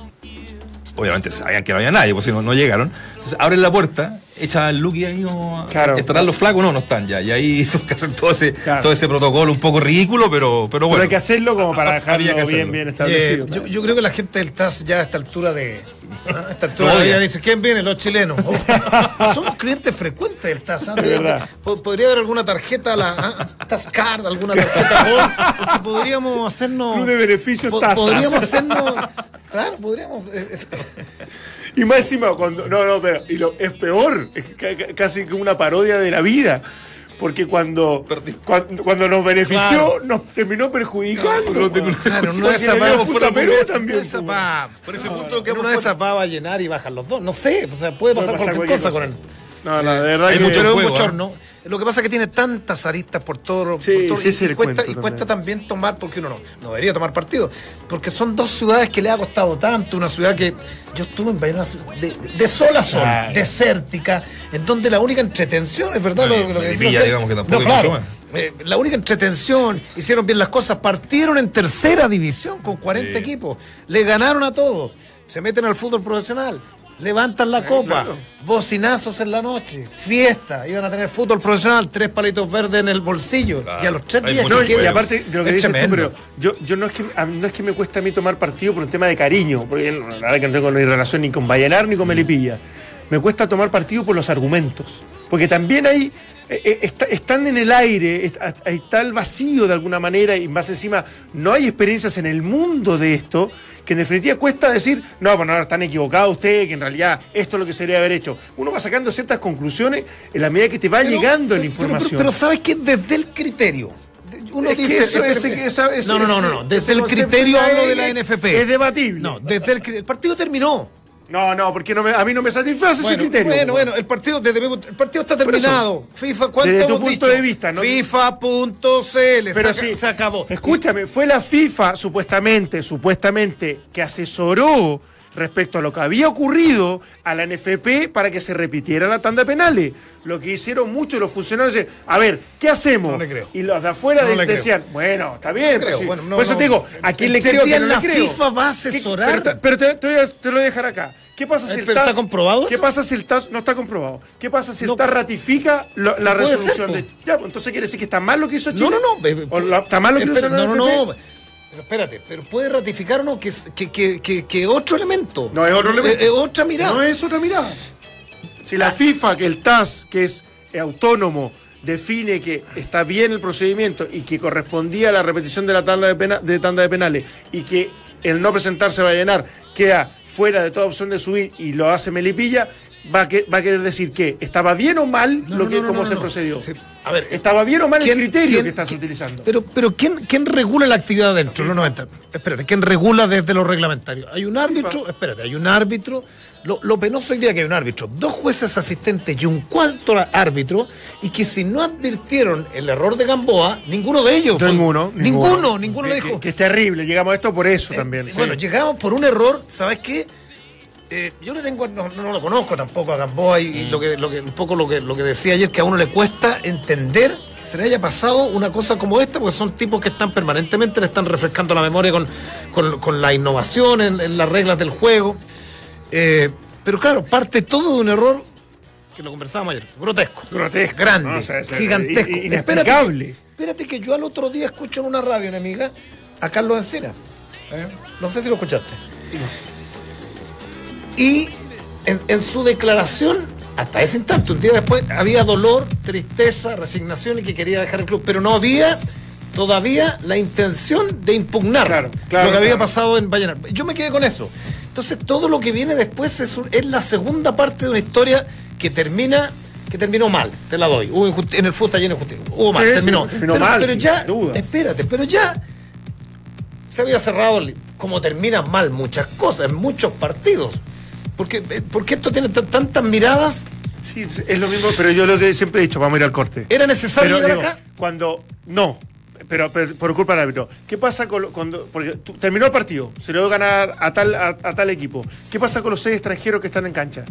Obviamente sabían que no había nadie, pues si no, no llegaron. Entonces abren la puerta, echa el look y ahí no. Claro. ¿Estarán los flacos? No, no están ya. Y ahí [LAUGHS] que hacer todo ese, Claro. todo ese protocolo un poco ridículo, pero, pero bueno. Pero hay que hacerlo como para que dejarlo bien, hacerlo. bien Eh, establecido. yo, yo creo que la gente del TAS ya a esta altura de. ¿ah? A esta altura Lo de ella dice, ¿quién viene? Los chilenos. Oh, [LAUGHS] somos clientes frecuentes del TAS. ¿ah? De verdad. Po- Podría haber alguna tarjeta, la ¿ah? TAS Card, alguna tarjeta [LAUGHS] porque podríamos hacernos. Club de beneficios po- tasas. Podríamos hacernos. Claro, podríamos. Y más encima, cuando. No, no, pero. Y lo, es peor. Es ca- ca- casi como una parodia de la vida. Porque cuando, cuando, cuando nos benefició, Claro. nos terminó perjudicando. No, no, Claro, no es esa puta Perú también. esa va- Por ese punto quedamos una de fuera. esas va a llenar y bajan los dos. No sé, o sea, puede pasar, pasar cualquier, cualquier cosa, cosa. con él. No, no, de verdad Hay que... mucho Pero es un bochorno. Lo que pasa es que tiene tantas aristas por todo. Sí, por todo- ese y, es el y cuesta, cuento y cuesta también tomar, porque uno no, no debería tomar partido. Porque son dos ciudades que le ha costado tanto. Una ciudad que yo estuve en Bayona de, de, sol a sol, Claro. desértica, en donde la única entretención, es verdad Bueno, lo, lo que decía usted. digamos que tampoco No, hay claro, mucho más. eh, la única entretención, hicieron bien las cosas, partieron en tercera división con 40 Sí. equipos, le ganaron a todos, se meten al fútbol profesional, levantan la copa, claro. bocinazos en la noche, fiesta, iban a tener fútbol profesional, tres palitos verdes en el bolsillo, Claro. y a los tres Hay días No, que y, aparte de lo que es dices tú, pero yo, yo no, es que, no es que me cuesta a mí tomar partido por un tema de cariño, porque la verdad que no tengo ni relación ni con Vallenar ni con Melipilla. Me cuesta tomar partido por los argumentos. Porque también hay. eh, eh, está- están en el aire, está, está el vacío de alguna manera, y más encima, no hay experiencias en el mundo de esto, que en definitiva cuesta decir, no, pues no, están equivocados ustedes, que en realidad esto es lo que se debería haber hecho. Uno va sacando ciertas conclusiones en la medida que te va Pero- llegando pero- la información. Pero, pero ¿sabes qué? Desde el criterio. Uno Es que dice. eso- espera, ese- espera. esa- ese- no, no, no, no, Desde el criterio hablo de la NFP. es debatible. No, desde el, el partido terminó. No, no, porque no me- a mí no me satisface Bueno, ese criterio. bueno, bueno, el partido, desde mi el partido está terminado. FIFA, ¿cuánto Desde tu hemos punto dicho? de vista, ¿no? FIFA.cl. Pero se, sí, se acabó. Escúchame, fue la FIFA, supuestamente, supuestamente, que asesoró respecto a lo que había ocurrido a la NFP para que se repitiera la tanda de penales. Lo que hicieron muchos los funcionarios es, a ver, ¿qué hacemos? No le creo. Y los de afuera No de- le creo. decían, bueno, está bien. pues sí. bueno, no, Por eso no. te digo, ¿a quién le ¿En qué creo que no le la creo? FIFA va a ¿Qué- asesorar? Pero, te- pero te, te voy a- te lo voy a dejar acá. ¿Qué pasa si el ¿Pero TAS... está comprobado ¿Qué pasa si el TAS... No está comprobado. ¿Qué pasa si el No. TAS ratifica lo- la No resolución ser, de... Ya, pues, entonces quiere decir que está mal lo que hizo Chile. No, no, no. eh, ¿O la- ¿Está mal lo que hizo la No, no, no. Pero espérate, pero puede ratificar o no que, que, que, otro elemento. No es otro elemento. Es, es otra mirada. No es otra mirada. Si la FIFA, que el TAS, que es eh, autónomo, define que está bien el procedimiento y que correspondía a la repetición de la tanda de, pena- de tanda de penales y que el no presentarse va a llenar queda fuera de toda opción de subir y lo hace Melipilla, va a, que- va a querer decir que estaba bien o mal No, lo que no, no, cómo se procedió. A ver, estaba bien o mal el ¿quién- criterio que estás utilizando. Pero, pero ¿quién, ¿quién regula la actividad dentro? Los 90. Espérate, ¿quién regula desde lo reglamentario? Hay un árbitro, espérate, hay un árbitro. Lo, lo penoso día que hay un árbitro, dos jueces asistentes y un cuarto árbitro, y que si no advirtieron el error de Gamboa, ninguno de ellos. Ninguno, Ninguno, ninguno, lo Que- dijo. Que, que es terrible, llegamos a esto por eso también. Eh, sí. Bueno, llegamos por un error, ¿sabes qué? Eh, yo le tengo, no, no lo conozco tampoco a Gamboa y, y lo que, lo que, un poco lo que, lo que decía ayer, que a uno le cuesta entender que se le haya pasado una cosa como esta, porque son tipos que están permanentemente, le están refrescando la memoria con, con, con la innovación en, en las reglas del juego. Eh, pero claro, parte todo de un error que lo conversábamos ayer, grotesco. Grotesco, Grande, ¿no? O sea, es- gigantesco. in- Espérate, inexplicable. espérate que yo al otro día escucho en una radio enemiga a Carlos Encina. ¿Eh? No sé si lo escuchaste. Y en, en su declaración, hasta ese instante, un día después, había dolor, tristeza, resignación y que quería dejar el club, pero no había todavía la intención de impugnar Claro, claro, lo que había claro. pasado en Vallenar. Yo me quedé con eso. Entonces, todo lo que viene después es, la segunda parte de una historia que termina que terminó mal, te la doy. Hubo en el fútbol lleno de injusticia. Hubo mal, Sí, sí, terminó. pero, mal, pero ya, duda. espérate, pero ya se había cerrado como terminan mal muchas cosas, en muchos partidos. Porque, eh, porque esto tiene tantas miradas, Sí, es lo mismo, pero yo lo que siempre he dicho, vamos a ir al corte. ¿era necesario Pero llegar digo, acá? cuando no, pero, pero por culpa del árbitro. ¿Qué pasa con cuando porque tú- terminó el partido, se le dio ganar a tal a, a tal equipo? ¿Qué pasa con los seis extranjeros que están en cancha?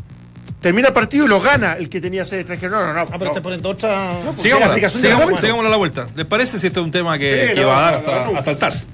Termina el partido y lo gana el que tenía seis extranjeros. No, no, no. Ah, pero no. te poniendo otra. No, pues, Sigámosla, la sigamos, sigámosla a la vuelta. ¿Les parece si esto es un tema que, Sí, que no, va a dar no, hasta, no. hasta el TAS?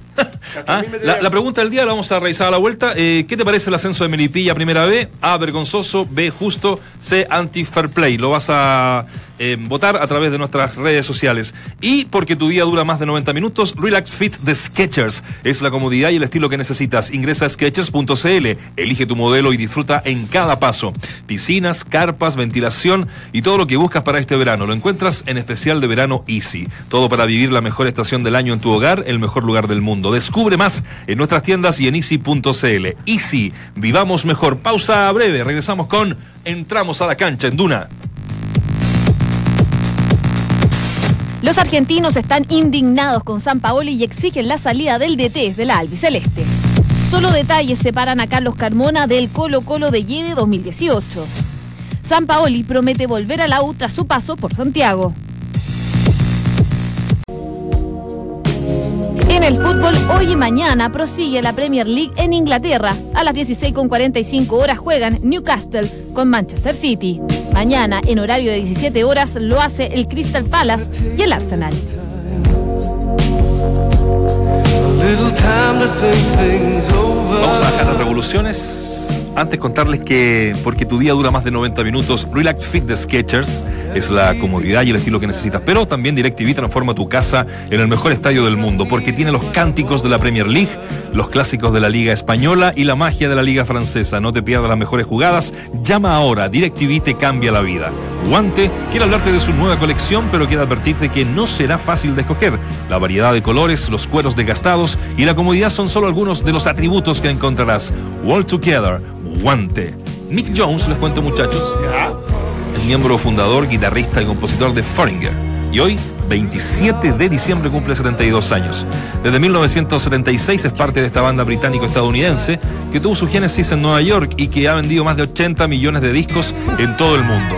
¿Ah? La, pregunta del día la vamos a revisar a la vuelta. Eh, ¿Qué te parece el ascenso de Melipilla primera B? A, vergonzoso. B, justo. C, anti-fair play. Lo vas a eh, votar a través de nuestras redes sociales. Y porque tu día dura más de 90 minutos, Relax Fit de Skechers. Es la comodidad y el estilo que necesitas. Ingresa a Skechers.cl, elige tu modelo y disfruta en cada paso. Piscinas, carpas, ventilación y todo lo que buscas para este verano. Lo encuentras en especial de verano Easy. Todo para vivir la mejor estación del año en tu hogar, el mejor lugar del mundo. Descubre más en nuestras tiendas y en easy.cl. Easy, vivamos mejor. Pausa breve. Regresamos con Entramos a la cancha en Duna. Los argentinos están indignados con San Paoli y exigen la salida del DT de la albiceleste. Solo detalles separan a Carlos Carmona del Colo Colo de Yede 2018. Sampaoli promete volver a la U tras su paso por Santiago. En el fútbol, hoy y mañana prosigue la Premier League en Inglaterra. A las 16.45 horas juegan Newcastle con Manchester City. Mañana, en horario de 17 horas, lo hace el Crystal Palace y el Arsenal. Vamos a bajar las revoluciones. Antes contarles que, porque tu día dura más de 90 minutos, Relax Fit de Sketchers es la comodidad y el estilo que necesitas. Pero también DirecTV transforma tu casa en el mejor estadio del mundo, porque tiene los cánticos de la Premier League, los clásicos de la Liga Española y la magia de la Liga Francesa. No te pierdas las mejores jugadas. Llama ahora, DirecTV te cambia la vida. Guante quiere hablarte de su nueva colección, pero quiere advertirte que no será fácil de escoger. La variedad de colores, los cueros desgastados y la comodidad son solo algunos de los atributos que encontrarás. Wall Together, Guante. Nick Jones, les cuento muchachos, el miembro fundador, guitarrista y compositor de Foreigner. Y hoy, 27 de diciembre, cumple 72 años. Desde 1976 es parte de esta banda británico-estadounidense que tuvo su génesis en Nueva York y que ha vendido más de 80 millones de discos en todo el mundo.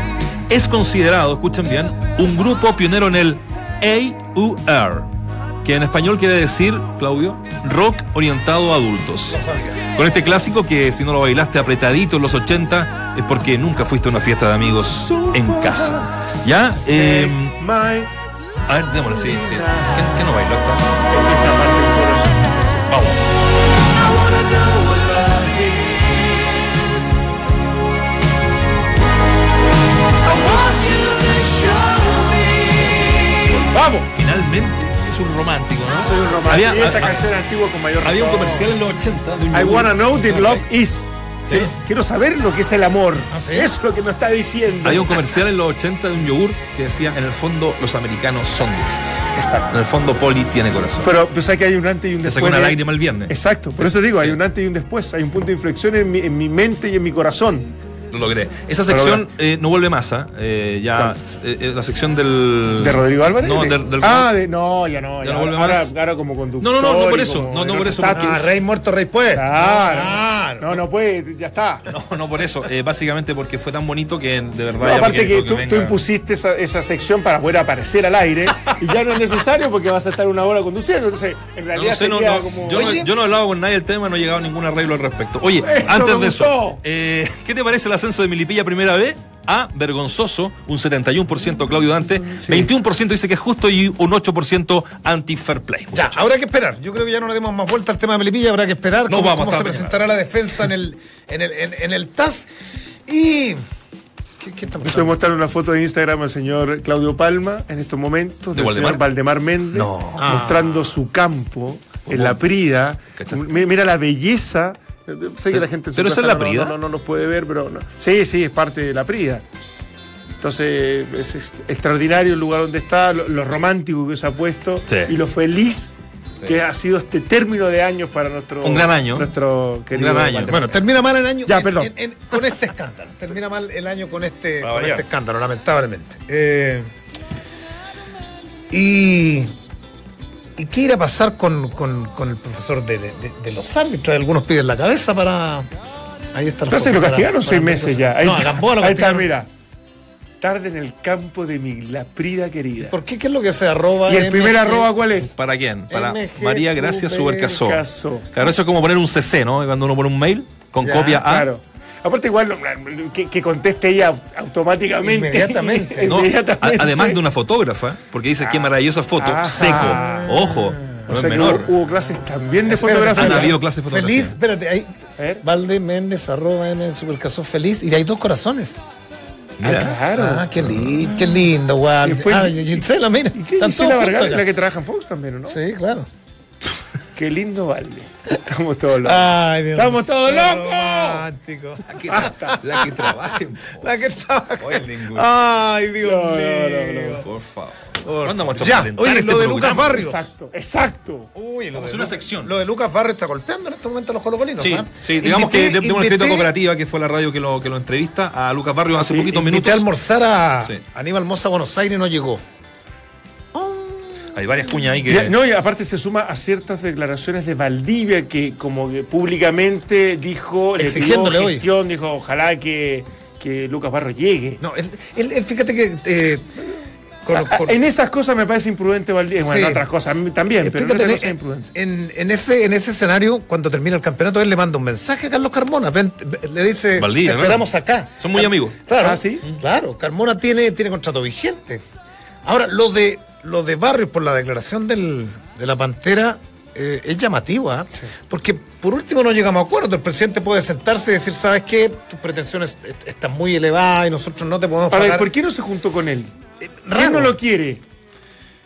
Es considerado, escuchen bien, un grupo pionero en el AUR, que en español quiere decir, Claudio, rock orientado a adultos. Con este clásico que si no lo bailaste apretadito en los 80 es porque nunca fuiste a una fiesta de amigos en casa. ¿Ya? Eh, a ver, démosle, sí, sí. ¿Qué, qué no bailó esta? Vamos. ¡Vamos! Finalmente es un romántico, ¿no? Soy un romántico. Había- y esta a- canción antigua con mayor Había un comercial en los 80 de un I wanna know that love is. Sí. Quiero, saber lo que es el amor. Eso es lo que nos está diciendo. Había un comercial en los 80 de un yogur que decía, en el fondo, los americanos son dulces. Exacto. En el fondo, Poli tiene corazón. Pero pues que hay un antes y un Te después. sacó una lágrima el viernes. Exacto. Por eso digo, hay un antes y un después. Hay un punto de inflexión en mi, en mi mente y en mi corazón. Lo logré. Esa sección eh, no vuelve más, ¿ah? Eh, ya, eh, eh, la sección del... ¿De Rodrigo Álvarez? No, De- del... del ah, de, no, ya no. Ya Ya, no vuelve ahora, más. ahora como conductor. No, no, no, no por eso, no, no por eso, porque- Ah, rey muerto, rey pues. Claro. Claro. No, no puede, ya está. No, no por eso. Básicamente porque fue tan bonito que de verdad... No, aparte que tú, tú impusiste esa, esa sección para poder aparecer al aire y ya no es necesario porque vas a estar una hora conduciendo. Entonces, en realidad no sé, sería como. yo, no, Oye, yo no he hablado con nadie del tema, no he llegado a ningún arreglo al respecto. Oye, Eso antes de eso, ¿qué te parece el ascenso de Milipilla primera vez? A, vergonzoso, un 71% Claudio Dante, 21% dice que es justo y un 8% anti-fair play. Ya, muchachos. habrá que esperar. Yo creo que ya no le demos más vuelta al tema de Melipilla, habrá que esperar No cómo, vamos cómo a se presentará la defensa en el, en el, en, en el TAS. Y. ¿Qué, qué está Estoy mostrando una foto de Instagram al señor Claudio Palma en estos momentos ¿De del Waldemar? señor Valdemar Méndez No. mostrando su campo en la Prida. Mira la belleza. Sé que la gente en su pero esa es la no- Prida. No, no, no los puede ver, pero no. Sí, sí, es parte de la Prida. Entonces es ex- extraordinario el lugar donde está, lo, lo romántico que se ha puesto Sí. y lo feliz Sí. que ha sido este término de años para nuestro Un gran año. Nuestro querido gran año. Bueno, termina mal el año Ya, en- perdón. en- en- con este escándalo. [LAUGHS] Termina mal el año con este, con este escándalo, lamentablemente. Eh, y. ¿Y qué irá a pasar con, con- con el profesor de, de- de los árbitros? Algunos piden la cabeza para. Ahí está la Entonces lo castigaron seis meses ya. Ahí, no, a está, lo ahí está, mira. Tarde en el campo de mi la Prida querida. ¿Por qué? ¿Qué es lo que se arroba? ¿Y el primer arroba cuál es? ¿Para quién? Para MG María Gracia. Subercasó. Claro, eso es como poner un CC, ¿no? Cuando uno pone un mail con Ya, copia A. Claro. Aparte igual que, que conteste ella automáticamente. Inmediatamente. [LAUGHS] No, Inmediatamente. a- además de una fotógrafa, porque dice qué maravillosa foto, Ajá. seco, ojo, no O es sea que menor. hubo, hubo clases también de Espérate, fotografía. Han habido clases de fotografía. Feliz, espérate, ahí. Valde Méndez, arroba M, supercaso feliz. Y hay dos corazones. Mira. Claro. Ah, qué lindo, qué lindo, Walde. Y después- ah, y Gisela, mira. ¿Y todos Vargas? La que trabaja en Fox también, ¿o ¿no? Sí, claro. Qué lindo balde. Estamos todos locos. Ay, Dios ¡Estamos todos Qué locos! romántico. La que, tra- la que trabaje. La que trabaja. Oye, ningún- Ay, Dios No, no, mío. Por favor. Por ¿Cuándo vamos a Ya, oye, este lo de programa? Lucas Barrios. Exacto, exacto. Uy, lo hacer una sección. Lo de Lucas Barrios está golpeando en este momento a los colocolinos. Sí, sí, digamos Invité- que de, de una escrita invité- cooperativa que fue la radio que lo, que lo entrevista a Lucas Barrios hace Sí, poquitos Invité minutos. a almorzar a Sí. Aníbal Moza Buenos Aires y no llegó. Hay varias cuñas ahí que. Ya, no, y aparte se suma a ciertas declaraciones de Valdivia que como que públicamente dijo, le Exigiéndole hoy. gestión, dijo, ojalá que, que Lucas Barro llegue. No, él, él- él, fíjate que. eh, con- Ah, con- En esas cosas me parece imprudente Valdés. Bueno, Sí. en otras cosas también, pero en otras cosas es en, imprudente. en- en ese, en ese escenario, cuando termina el campeonato, él le manda un mensaje a Carlos Carmona. Ven, le dice: Valdivia, Te claro. esperamos acá. Son muy amigos. Claro, Ah, ¿sí? Claro, Carmona tiene, tiene contrato vigente. Ahora, lo de, lo de Barrios por la declaración del- de la Pantera eh, es llamativo, ¿ah? Porque por último no llegamos a acuerdo. El presidente puede sentarse y decir: ¿Sabes qué? Tus pretensiones est- están muy elevadas y nosotros no te podemos A ver, pagar. ¿por qué no se juntó con él? ¿Quién raro. no lo quiere?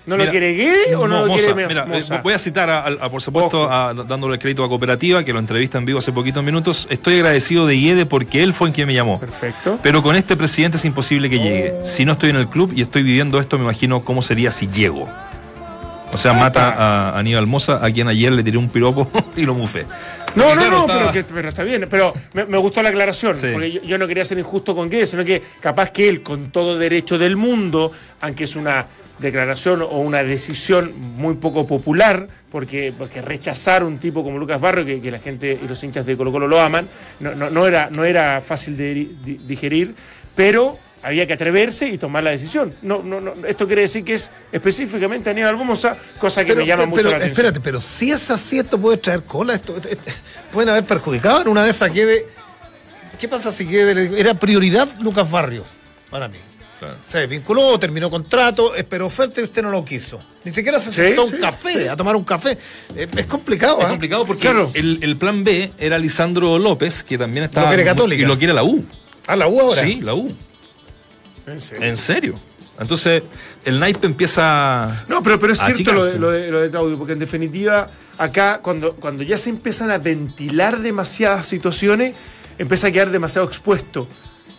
¿No Mira, lo quiere Guede o no, lo quiere mira, eh, voy a citar, a, a- por supuesto, a- dándole el crédito a Cooperativa, que lo entrevista en vivo hace poquitos minutos. Estoy agradecido de Guede porque él fue en quien me llamó. Perfecto. Pero con este presidente es imposible que llegue. Si no estoy en el club y estoy viviendo esto, me imagino cómo sería si llego. O sea, mata a Aníbal Moza, a quien ayer le tiré un piropo [LAUGHS] y lo mufé. No, no, claro, no, estaba- pero, que- pero está bien. Pero me, me gustó la aclaración, Sí. porque yo, yo no quería ser injusto con Guede, sino que capaz que él, con todo derecho del mundo, aunque es una declaración o una decisión muy poco popular, porque, porque rechazar un tipo como Lucas Barrio, que, que la gente y los hinchas de Colo Colo lo aman, no, no, no era, no era fácil de di- di- digerir, pero había que atreverse y tomar la decisión. No, no, no, esto quiere decir que es específicamente Aníbal Bomosa, cosa que Pero, me llama pero, mucho la atención. espérate, pero si es así, esto puede traer cola. Esto, esto- esto- pueden haber perjudicado en una de esas quede. ¿Qué pasa si quede? Era prioridad Lucas Barrios para mí. Se vinculó, terminó contrato, esperó oferta y usted no lo quiso. Ni siquiera se Sí, sentó a sí, un café, a tomar un café. Es complicado, Es ¿ah? complicado porque Claro. el, el plan B era Lisandro López, que también estaba. Lo quiere Católica. Y lo quiere la U. A la U ahora. Sí, la U. En serio. En serio. Entonces, el naipe empieza. No, pero, pero es cierto lo de, achicarse. lo, de, lo de Claudio, porque en definitiva, acá, cuando, cuando ya se empiezan a ventilar demasiadas situaciones, empieza a quedar demasiado expuesto.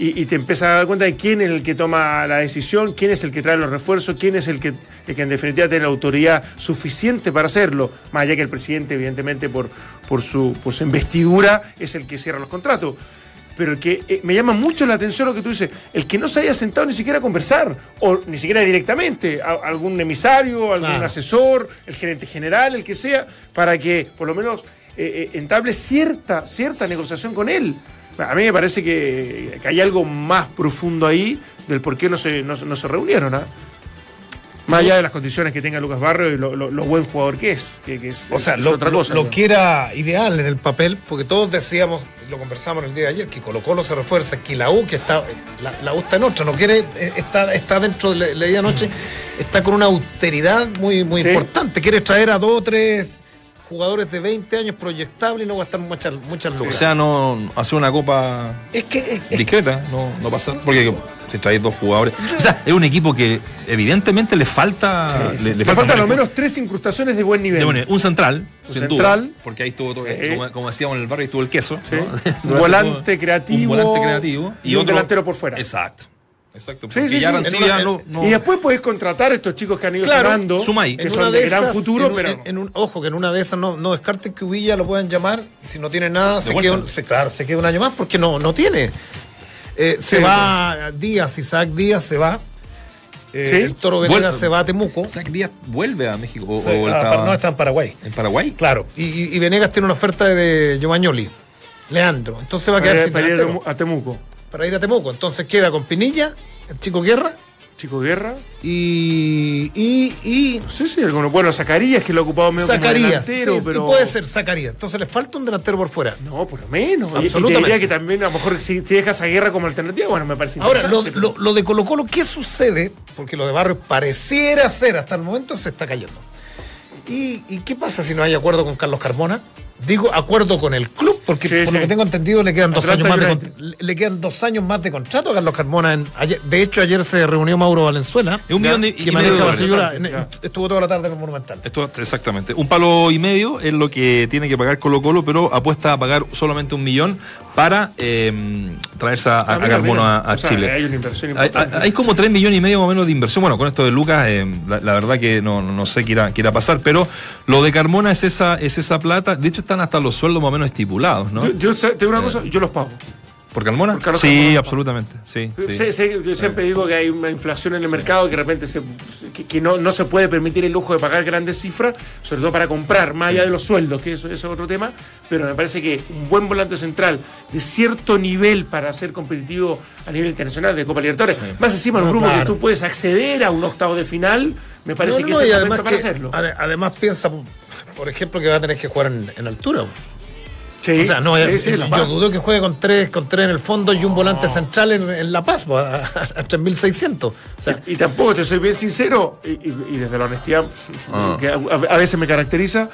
Y, y te empiezas a dar cuenta de quién es el que toma la decisión, quién es el que trae los refuerzos, quién es el que, el que en definitiva tiene la autoridad suficiente para hacerlo. Más allá que el presidente, evidentemente, por, por, su, por su investidura, es el que cierra los contratos. Pero el que eh, me llama mucho la atención lo que tú dices, el que no se haya sentado ni siquiera a conversar, o ni siquiera directamente, a- algún emisario, algún Claro. asesor, el gerente general, el que sea, para que por lo menos eh, eh, entable cierta, cierta negociación con él. A mí me parece que, que hay algo más profundo ahí del por qué no se, no, no se reunieron. ¿ah? Más allá de las condiciones que tenga Lucas Barrio y lo, lo- lo buen jugador que es, que, que es, O sea, es lo, otra lo- cosa. lo ¿no? que era ideal en el papel, porque todos decíamos, lo conversamos el día de ayer, que Colo Colo se refuerza, que la U, que está, la, la U está en otra, no quiere, eh, está, está dentro, le- leí anoche, está con una austeridad muy, muy Sí. importante, quiere traer a dos o tres jugadores de 20 años proyectables y no gastar muchas, muchas O lucas. sea, no hacer una copa es que es- es- discreta, no, no pasa. Porque si traes dos jugadores. O sea, es un equipo que evidentemente le falta. Le, le Le faltan falta al menos tres incrustaciones de buen nivel. de un central, Un sin central. duda. Porque ahí estuvo, todo, Sí. como, como decíamos en el barrio, estuvo el queso. Sí. ¿no? [LAUGHS] Un Durante volante creativo Un volante creativo. y un delantero por fuera. Exacto. Exacto. Sí, Porque sí, ya sí. Arancibia En no, una- no- Y después podés contratar a estos chicos que han ido Claro, sumai. que en son una de, de gran esas, futuro, en un- pero en- un- ojo, que en una de esas no, no descarten que Uvilla lo puedan llamar, si no tiene nada, se queda, un- se, claro, se queda un año más porque no, no tiene. Eh, se va Díaz, Isaac Díaz se va. Eh, Sí. El Toro Venegas Vuelve. se va a Temuco. Isaac Díaz vuelve a México. O, Se- o ah, estaba no, está en Paraguay. en Paraguay. Claro. Y, Venegas tiene una oferta de Giovagnoli, Leandro. Entonces va a quedar para, sin a Temuco. Para ir a Temuco. Entonces queda con Pinilla, el chico Guerra Chico Guerra. y. y, y No sé si alguno. Bueno, Zacarías, que lo ha ocupado medio como Zacarías. delantero, sí, pero. y puede ser Zacarías. Entonces le falta un delantero por fuera. No, por lo menos. Y- Y te Absolutamente. diría que también, a lo mejor, si, si dejas a Guerra como alternativa, bueno, me parece Ahora, lo, lo- lo de Colo Colo, ¿qué sucede? Porque lo de Barrio pareciera ser, hasta el momento se está cayendo. ¿Y, y qué pasa si no hay acuerdo con Carlos Carmona? Digo, acuerdo con el club, porque Sí, por sí. lo que tengo entendido le quedan dos años más de le- quedan dos años más de contrato a Carlos Carmona. en- ayer- de hecho, ayer se reunió Mauro Valenzuela, Es un millón de- y medio maneja de la dólares. señora, Ya. estuvo toda la tarde en el Monumental. Esto, exactamente. Un palo y medio es lo que tiene que pagar Colo Colo, pero apuesta a pagar solamente un millón para eh, traerse a, a Ah, mira. a, a O sea, Chile. hay una inversión Hay, importante. hay- hay como 3 millones y medio más o menos de inversión. Bueno, con esto de Lucas, eh, la, la verdad que no, no sé qué irá, qué irá a pasar, pero lo de Carmona es esa, es esa plata. De hecho, están hasta los sueldos más o menos estipulados, ¿no? Yo, yo sé- te digo una cosa, yo los pago. ¿Por Carlos sí, Carmona. absolutamente. Sí, yo siempre digo que hay una inflación en el mercado que de repente se, que, que no, no se puede permitir el lujo de pagar grandes cifras, sobre todo para comprar, más allá de los sueldos, que eso, eso es otro tema, pero me parece que un buen volante central de cierto nivel para ser competitivo a nivel internacional de Copa Libertadores, más encima en un grupo claro. que tú puedes acceder a un octavo de final, me parece No, que no, es y el momento para que- hacerlo. ade- Además piensa, por ejemplo, que va a tener que jugar en, en altura. Sí, o sea, no, sí, eh, sí, yo dudo que juegue con tres, con tres en el fondo y un volante central en, en La Paz, pues, a, a 3.600. O sea, Y tampoco, te soy bien sincero, y, y- y desde la honestidad Ah. que a, a veces me caracteriza,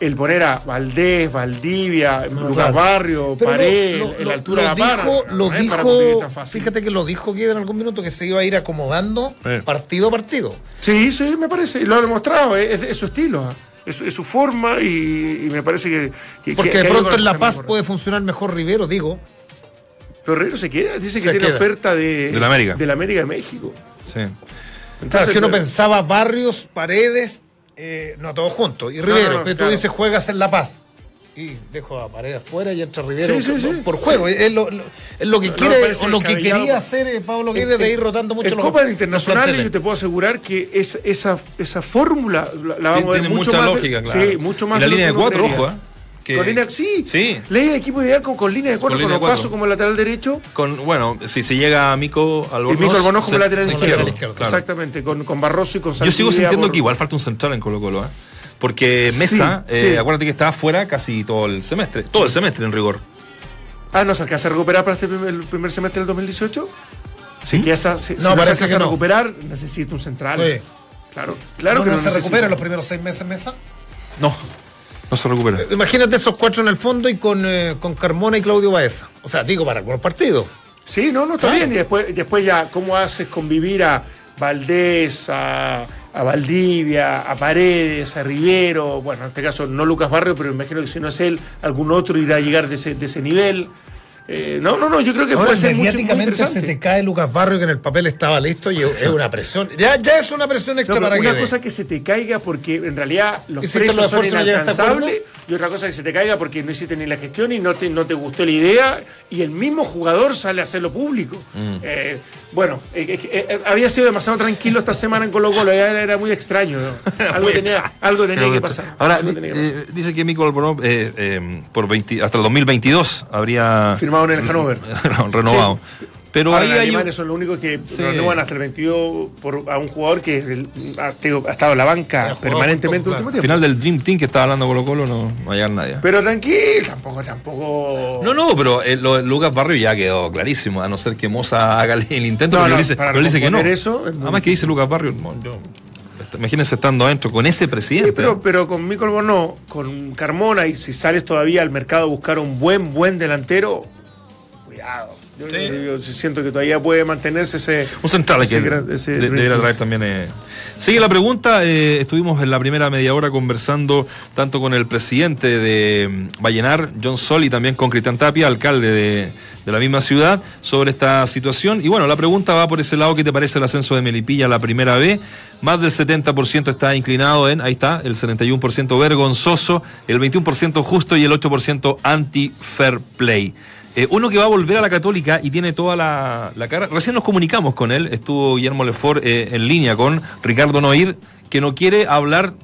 el poner a Valdés, Valdivia, Lucas claro. Barrio, Pero Pared, lo- en lo- la altura lo de la dijo, no lo para dijo fíjate que lo dijo que en algún minuto que se iba a ir acomodando partido a partido. Sí, sí, me parece, y lo ha demostrado, es, es su estilo, ah, es, es su forma y, y me parece que... que- Porque que- de pronto en La Paz puede funcionar mejor Rivero, digo. Pero Herrero se queda, dice que Se tiene queda. oferta de... De la América. De la América de México. Sí. Claro, Entonces, es que uno pero- pensaba Barrios, Paredes, eh, no todos juntos, y Rivero, no, pero claro. tú dices juegas en La Paz. Y dejo a Paredes afuera y entra Rivero Sí, sí, sí. por juego. Es lo, lo- es lo que No, quiere o lo que quería hacer eh, Pablo Guedes de ir rotando mucho En los Internacionales planteles. yo te puedo asegurar que es, esa, esa fórmula la, la vamos a ver Tiene mucho mucha más de- lógica, claro. Sí, mucho más Y la de línea de cuatro, ojo, ¿eh? Que- Con línea- sí, Sí. Leí el equipo ideal con, con línea de cuatro, Con cuatro. como lateral derecho Con, bueno, si se llega a Mico Albornoz. y Mico Albornoz como se- lateral izquierdo. claro. Exactamente, con, con Barroso y con Yo sigo sintiendo por- que igual falta un central en Colo Colo, ¿eh? Porque Mesa, Sí, eh, sí. acuérdate que estaba fuera casi todo el semestre. Todo el semestre en rigor. Ah, ¿no se alcanza a recuperar para este primer, el primer semestre del 2018? Sí, que esa, si, si No, se parece alcanza que a no. recuperar, necesita un central. Sí. Claro, claro No, que no no, se recupera en los primeros seis meses mesa. No, no se recupera. Imagínate esos cuatro en el fondo y con, eh, con Carmona y Claudio Baeza. O sea, digo, para algunos partidos. Sí, no, no, está Claro. bien. Y después, después ya, ¿cómo haces convivir a Valdés, a, a Valdivia, a Paredes, a Rivero? Bueno, en este caso no Lucas Barrio, pero imagino que si no es él, algún otro irá a llegar de ese, de ese nivel. Eh, no, no, no, yo creo que puede ser mucho, muy mediáticamente se interesante. te cae Lucas Barrio que en el papel estaba listo y es una presión. Ya, ya es una presión extra para una que cosa que se te caiga porque en realidad los ¿Hiciste los precios son a inalcanzables y otra cosa que se te caiga porque no hiciste ni la gestión y no te, no te gustó la idea y el mismo jugador sale a hacerlo público. Mm. Eh, bueno, eh, eh, eh, había sido demasiado tranquilo esta semana en Colo Colo, era, era muy extraño. ¿no? [LAUGHS] Algo muy tenía, extraño. algo tenía que pasar. Ahora, que pasar. dice que Mico Albornoz por 20 hasta el 2022 habría Firmado en el Hannover. [LAUGHS] renovado. Pero Ahora, ahí los hay un- alemanes son los únicos que Sí. renuevan hasta el 22 por, a un jugador que el- ha, ha estado en la banca permanentemente el último al tiempo. final del Dream Team que estaba hablando Colo Colo no, no va a llegar nadie. Pero tranquilo, tampoco, tampoco. No, no, pero eh, lo Lucas Barrio ya quedó clarísimo, a no ser que Moza haga el, intento, No, pero no, él dice, para pero él dice que no. eso Además que dice Lucas Barrio, no, yo, imagínense estando adentro con ese presidente. Sí, pero, pero con Mico Albornoz, con Carmona, y si sales todavía al mercado a buscar un buen, buen delantero, cuidado. Yo, siento que todavía puede mantenerse ese. Un central ese que gran- ese de- Dream debería traer también. eh. Sigue la pregunta. eh, estuvimos en la primera media hora conversando tanto con el presidente de mm, Vallenar, John Sol, y también con Cristian Tapia, alcalde de, de la misma ciudad, sobre esta situación. Y bueno, la pregunta va por ese lado: ¿qué te parece el ascenso de Melipilla la primera vez? Más del 70% está inclinado en, ahí está, el 71% vergonzoso, el 21% justo y el 8% anti-fair play. Eh, uno que va a volver a la Católica y tiene toda la, la cara. Recién nos comunicamos con él, estuvo Guillermo Lefort eh, en línea con Ricardo Noir, que no quiere hablar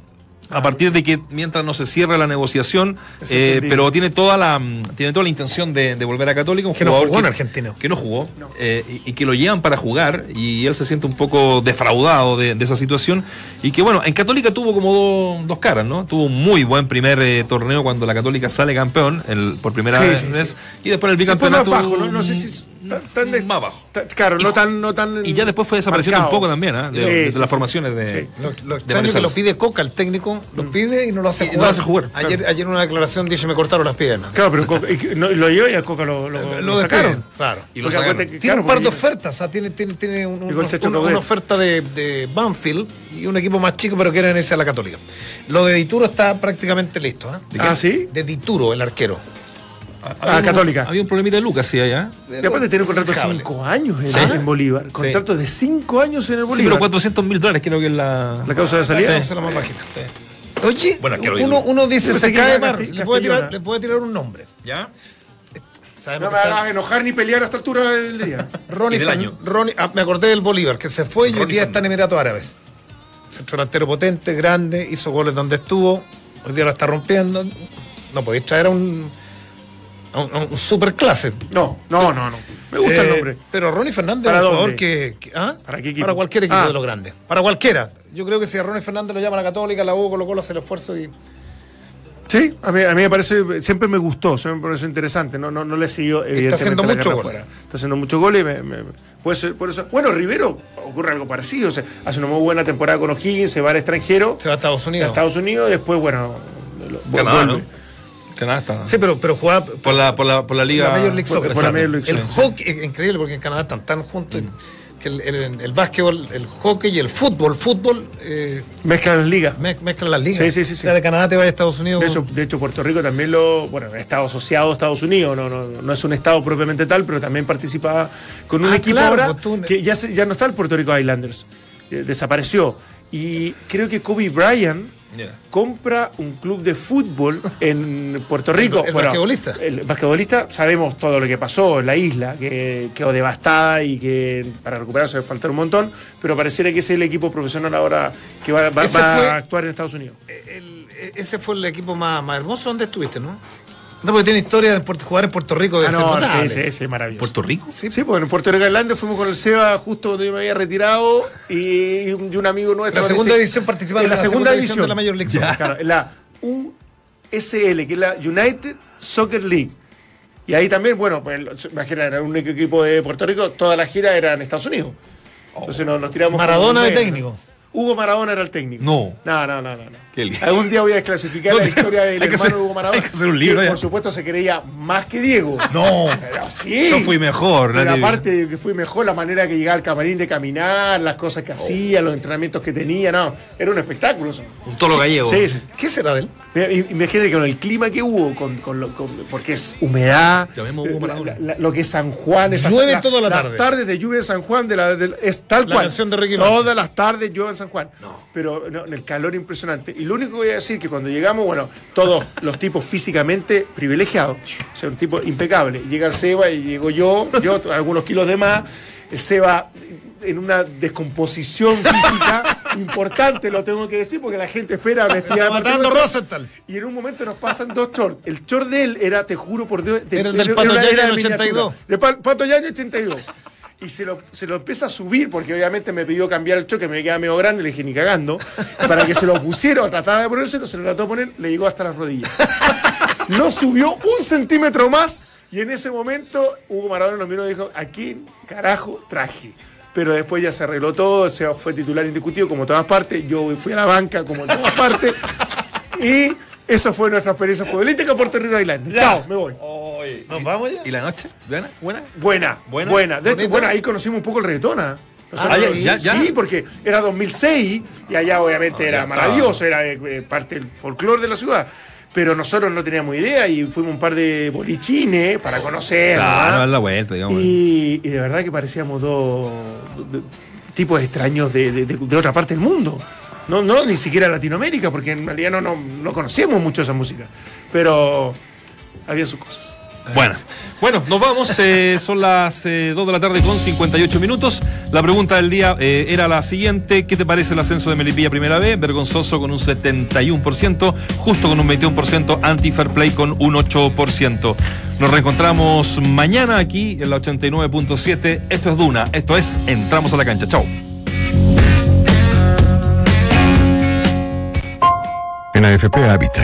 a partir de que mientras no se cierre la negociación, eh, pero tiene toda la mm, tiene toda la intención de, de volver a Católica. Un Que no jugó en Argentina. Que no jugó eh, y, y que lo llevan para jugar y él se siente un poco defraudado de, de esa situación. Y que bueno, en Católica tuvo como do- dos caras, ¿no? Tuvo un muy buen primer eh, torneo cuando la Católica sale campeón el, por primera Sí, vez sí, sí. y después el Después bicampeonato. más bajo, ¿no? No sé si tan, tan de- más bajo. tan- claro, no tan, no tan. Y ya después fue desapareciendo marcado. un poco también, ¿eh? de, Sí, de sí, las sí. formaciones de. Sí. Lo, lo de extraño que lo pide Coca, el técnico, lo pide y no lo hace Y no jugar. lo hace jugar, Ayer, claro. ayer en una declaración dice me cortaron las piernas. Claro, pero Coca- y que- no, lo lleva y a Coca lo, lo, Lo lo sacaron. despiden, claro. Y lo sacaron. que, Tiene claro, un par de ofertas, o sea, tiene, tiene, tiene un- un- una, oferta de, de Banfield y un equipo más chico, pero quieren irse a la Católica. Lo de Dituro está prácticamente listo. ¿eh? Ah, sí. De Dituro, el arquero. Ah, Católica. Había un problemita de Lucas, sí, allá. Y aparte tiene un contrato de Dejable. 5 años en, Sí. en Bolívar. Contrato de 5 años en el Sí, Bolívar. pero 400 mil dólares creo que es la. La causa de salida. A la más bajita. Oye, Bueno, uno, uno dice, se cae a Casti- le puede, tirar, le puede tirar un nombre. ¿Ya? Sabemos No me hagas enojar ni pelear a esta altura del día. [LAUGHS] Ronnie, del año. Ronnie- ah, me acordé del Bolívar, que se fue y hoy día está en Emiratos Árabes. Centro delantero potente, grande, hizo goles donde estuvo, hoy día lo está rompiendo. No podéis traer a un, a un, a un superclase. No, no, no, no. Me gusta el Eh, nombre. Pero Ronnie Fernández ¿Para es un jugador que. que- ¿ah? ¿Para qué equipo? Para cualquier equipo Ah. de los grandes. Para cualquiera. Yo creo que si a Ronnie Fernández lo llama a la Católica, la U, Colo Colo hace el esfuerzo y. Sí, a mí, a mí me parece, siempre me gustó, siempre me pareció interesante. No, no, no le siguió, evidentemente, haciendo goles. afuera. Está haciendo muchos goles y me, me- puede ser por eso. Bueno, Rivero ocurre algo parecido. o sea, hace una muy buena temporada con O'Higgins, se va al extranjero, Se va a Estados a Unidos. Estados Unidos, y después, bueno, lo-. ¿no? Canadá está. Sí, pero, pero jugaba. Por la, por la, por la liga. la Major League por- Soccer. por la exacto. Major League el Soccer, hockey, es increíble porque en Canadá están tan juntos que el, el, el básquetbol, el hockey y el fútbol, fútbol eh, Mezcla las ligas. mez- mezclan las ligas. Sí, sí, sí, O sí. sea, de Canadá te vas a Estados Unidos. De hecho, de hecho, Puerto Rico también lo. Bueno, ha estado asociado a Estados Unidos, no, no, no es un estado propiamente tal, pero también participaba con un Ah, equipo claro, ahora pues tú- que ya, se- ya no está el Puerto Rico Islanders, eh, desapareció. Y creo que Kobe Bryant Compra un club de fútbol en [LAUGHS] Puerto Rico. El- el basquetbolista. El basquetbolista, sabemos todo lo que pasó en la isla, que quedó devastada y que para recuperarse falta un montón, pero pareciera que es el equipo profesional ahora que va, va- Ese va fue- a actuar en Estados Unidos. El- ese fue el equipo más, más hermoso donde estuviste, ¿no? No, porque tiene historia de jugar en Puerto Rico de Ah, ser no, notable. sí, sí, sí, maravilloso. ¿Puerto Rico? Sí, sí, porque en Puerto Rico Islandia fuimos con el Seba justo cuando yo me había retirado y un, y un amigo nuestro. La segunda dice- división participaron en la, segunda, división de la Major League Soccer. Claro, en la USL, que es la United Soccer League. Y ahí también, bueno, pues imagina, era un equipo de Puerto Rico, toda la gira era en Estados Unidos. Entonces nos, nos tiramos. Maradona de técnico. Hugo Maradona era el técnico. No. No, no, no, no. no. Qué lindo. Algún día voy a desclasificar No, la historia del hermano hacer- de Hugo Maradona. hay que hacer un libro que. Por supuesto se creía más que Diego. No. Pero sí. Yo fui mejor, Pero nadie- aparte de que fui mejor, la manera que llegaba al camarín de caminar, las cosas que hacía, los entrenamientos que tenía, no. Era un espectáculo eso. Un tolo gallego. Sí, sí. ¿Qué será de él? Imagínate que con el clima que hubo, con, con lo- con- porque es humedad, Llamemos a Hugo la- Maradona. la- la- lo que es San Juan, esas- Llueve toda la tarde. Las tardes de lluvia en San Juan, de la, es tal La cual. canción de Ricky Martin. Todas las tardes llueve en San Juan. Pero no, el calor impresionante. Y lo único que voy a decir que cuando llegamos, bueno, todos los tipos físicamente privilegiados, o sea, un tipo impecable. Llega el Seba y llego yo, yo algunos kilos de más. El Seba en una descomposición física [LAUGHS] importante, lo tengo que decir, porque la gente espera honestidad. matando Rosenthal. Y en un momento nos pasan dos shorts. El short de él era, te juro por Dios, de- Era el del Pato miniatura. 82. De Pa- Pato Yaña 82. Y se lo, se lo empieza a subir, porque obviamente me pidió cambiar el choque, me queda medio grande, le dije ni cagando. [LAUGHS] Para que se lo pusiera, trataba de ponérselo, se lo trató de poner, le llegó hasta las rodillas. [LAUGHS] No subió un centímetro más, y en ese momento Hugo Maradona nos miró y dijo: Aquí, carajo, traje. Pero después ya se arregló todo, se fue titular indiscutido como todas partes, yo fui a la banca como todas [LAUGHS] partes. Y eso fue nuestra experiencia futbolística Puerto Rico Islandia. Chao, me voy. ¿Nos vamos ya? ¿Y la noche? ¿Buena? ¿Buena? Buena, Buena. buena. De hecho, bueno, ahí conocimos un poco el reggaetón. Ah, ya, ya, ya. Sí, porque era 2006 y allá obviamente Ah, era maravilloso, era eh, eh, parte del folclore de la ciudad. Pero nosotros no teníamos idea y fuimos un par de bolichines para conocer. Claro, dar la vuelta, digamos. y, y de verdad que parecíamos dos tipos extraños de, de- de- de otra parte del mundo. No, no, ni siquiera Latinoamérica, porque en realidad no, no, no conocíamos mucho esa música. Pero había sus cosas. Bueno, bueno, nos vamos. eh, son las eh, 2 de la tarde con 58 minutos. La pregunta del día eh, era la siguiente: ¿Qué te parece el ascenso de Melipilla Primera B? Vergonzoso con un 71%, justo con un 21%, anti-fair play con un 8%. Nos reencontramos mañana aquí en la 89.7. Esto es Duna, esto es Entramos a la cancha. Chao. En AFP Habitat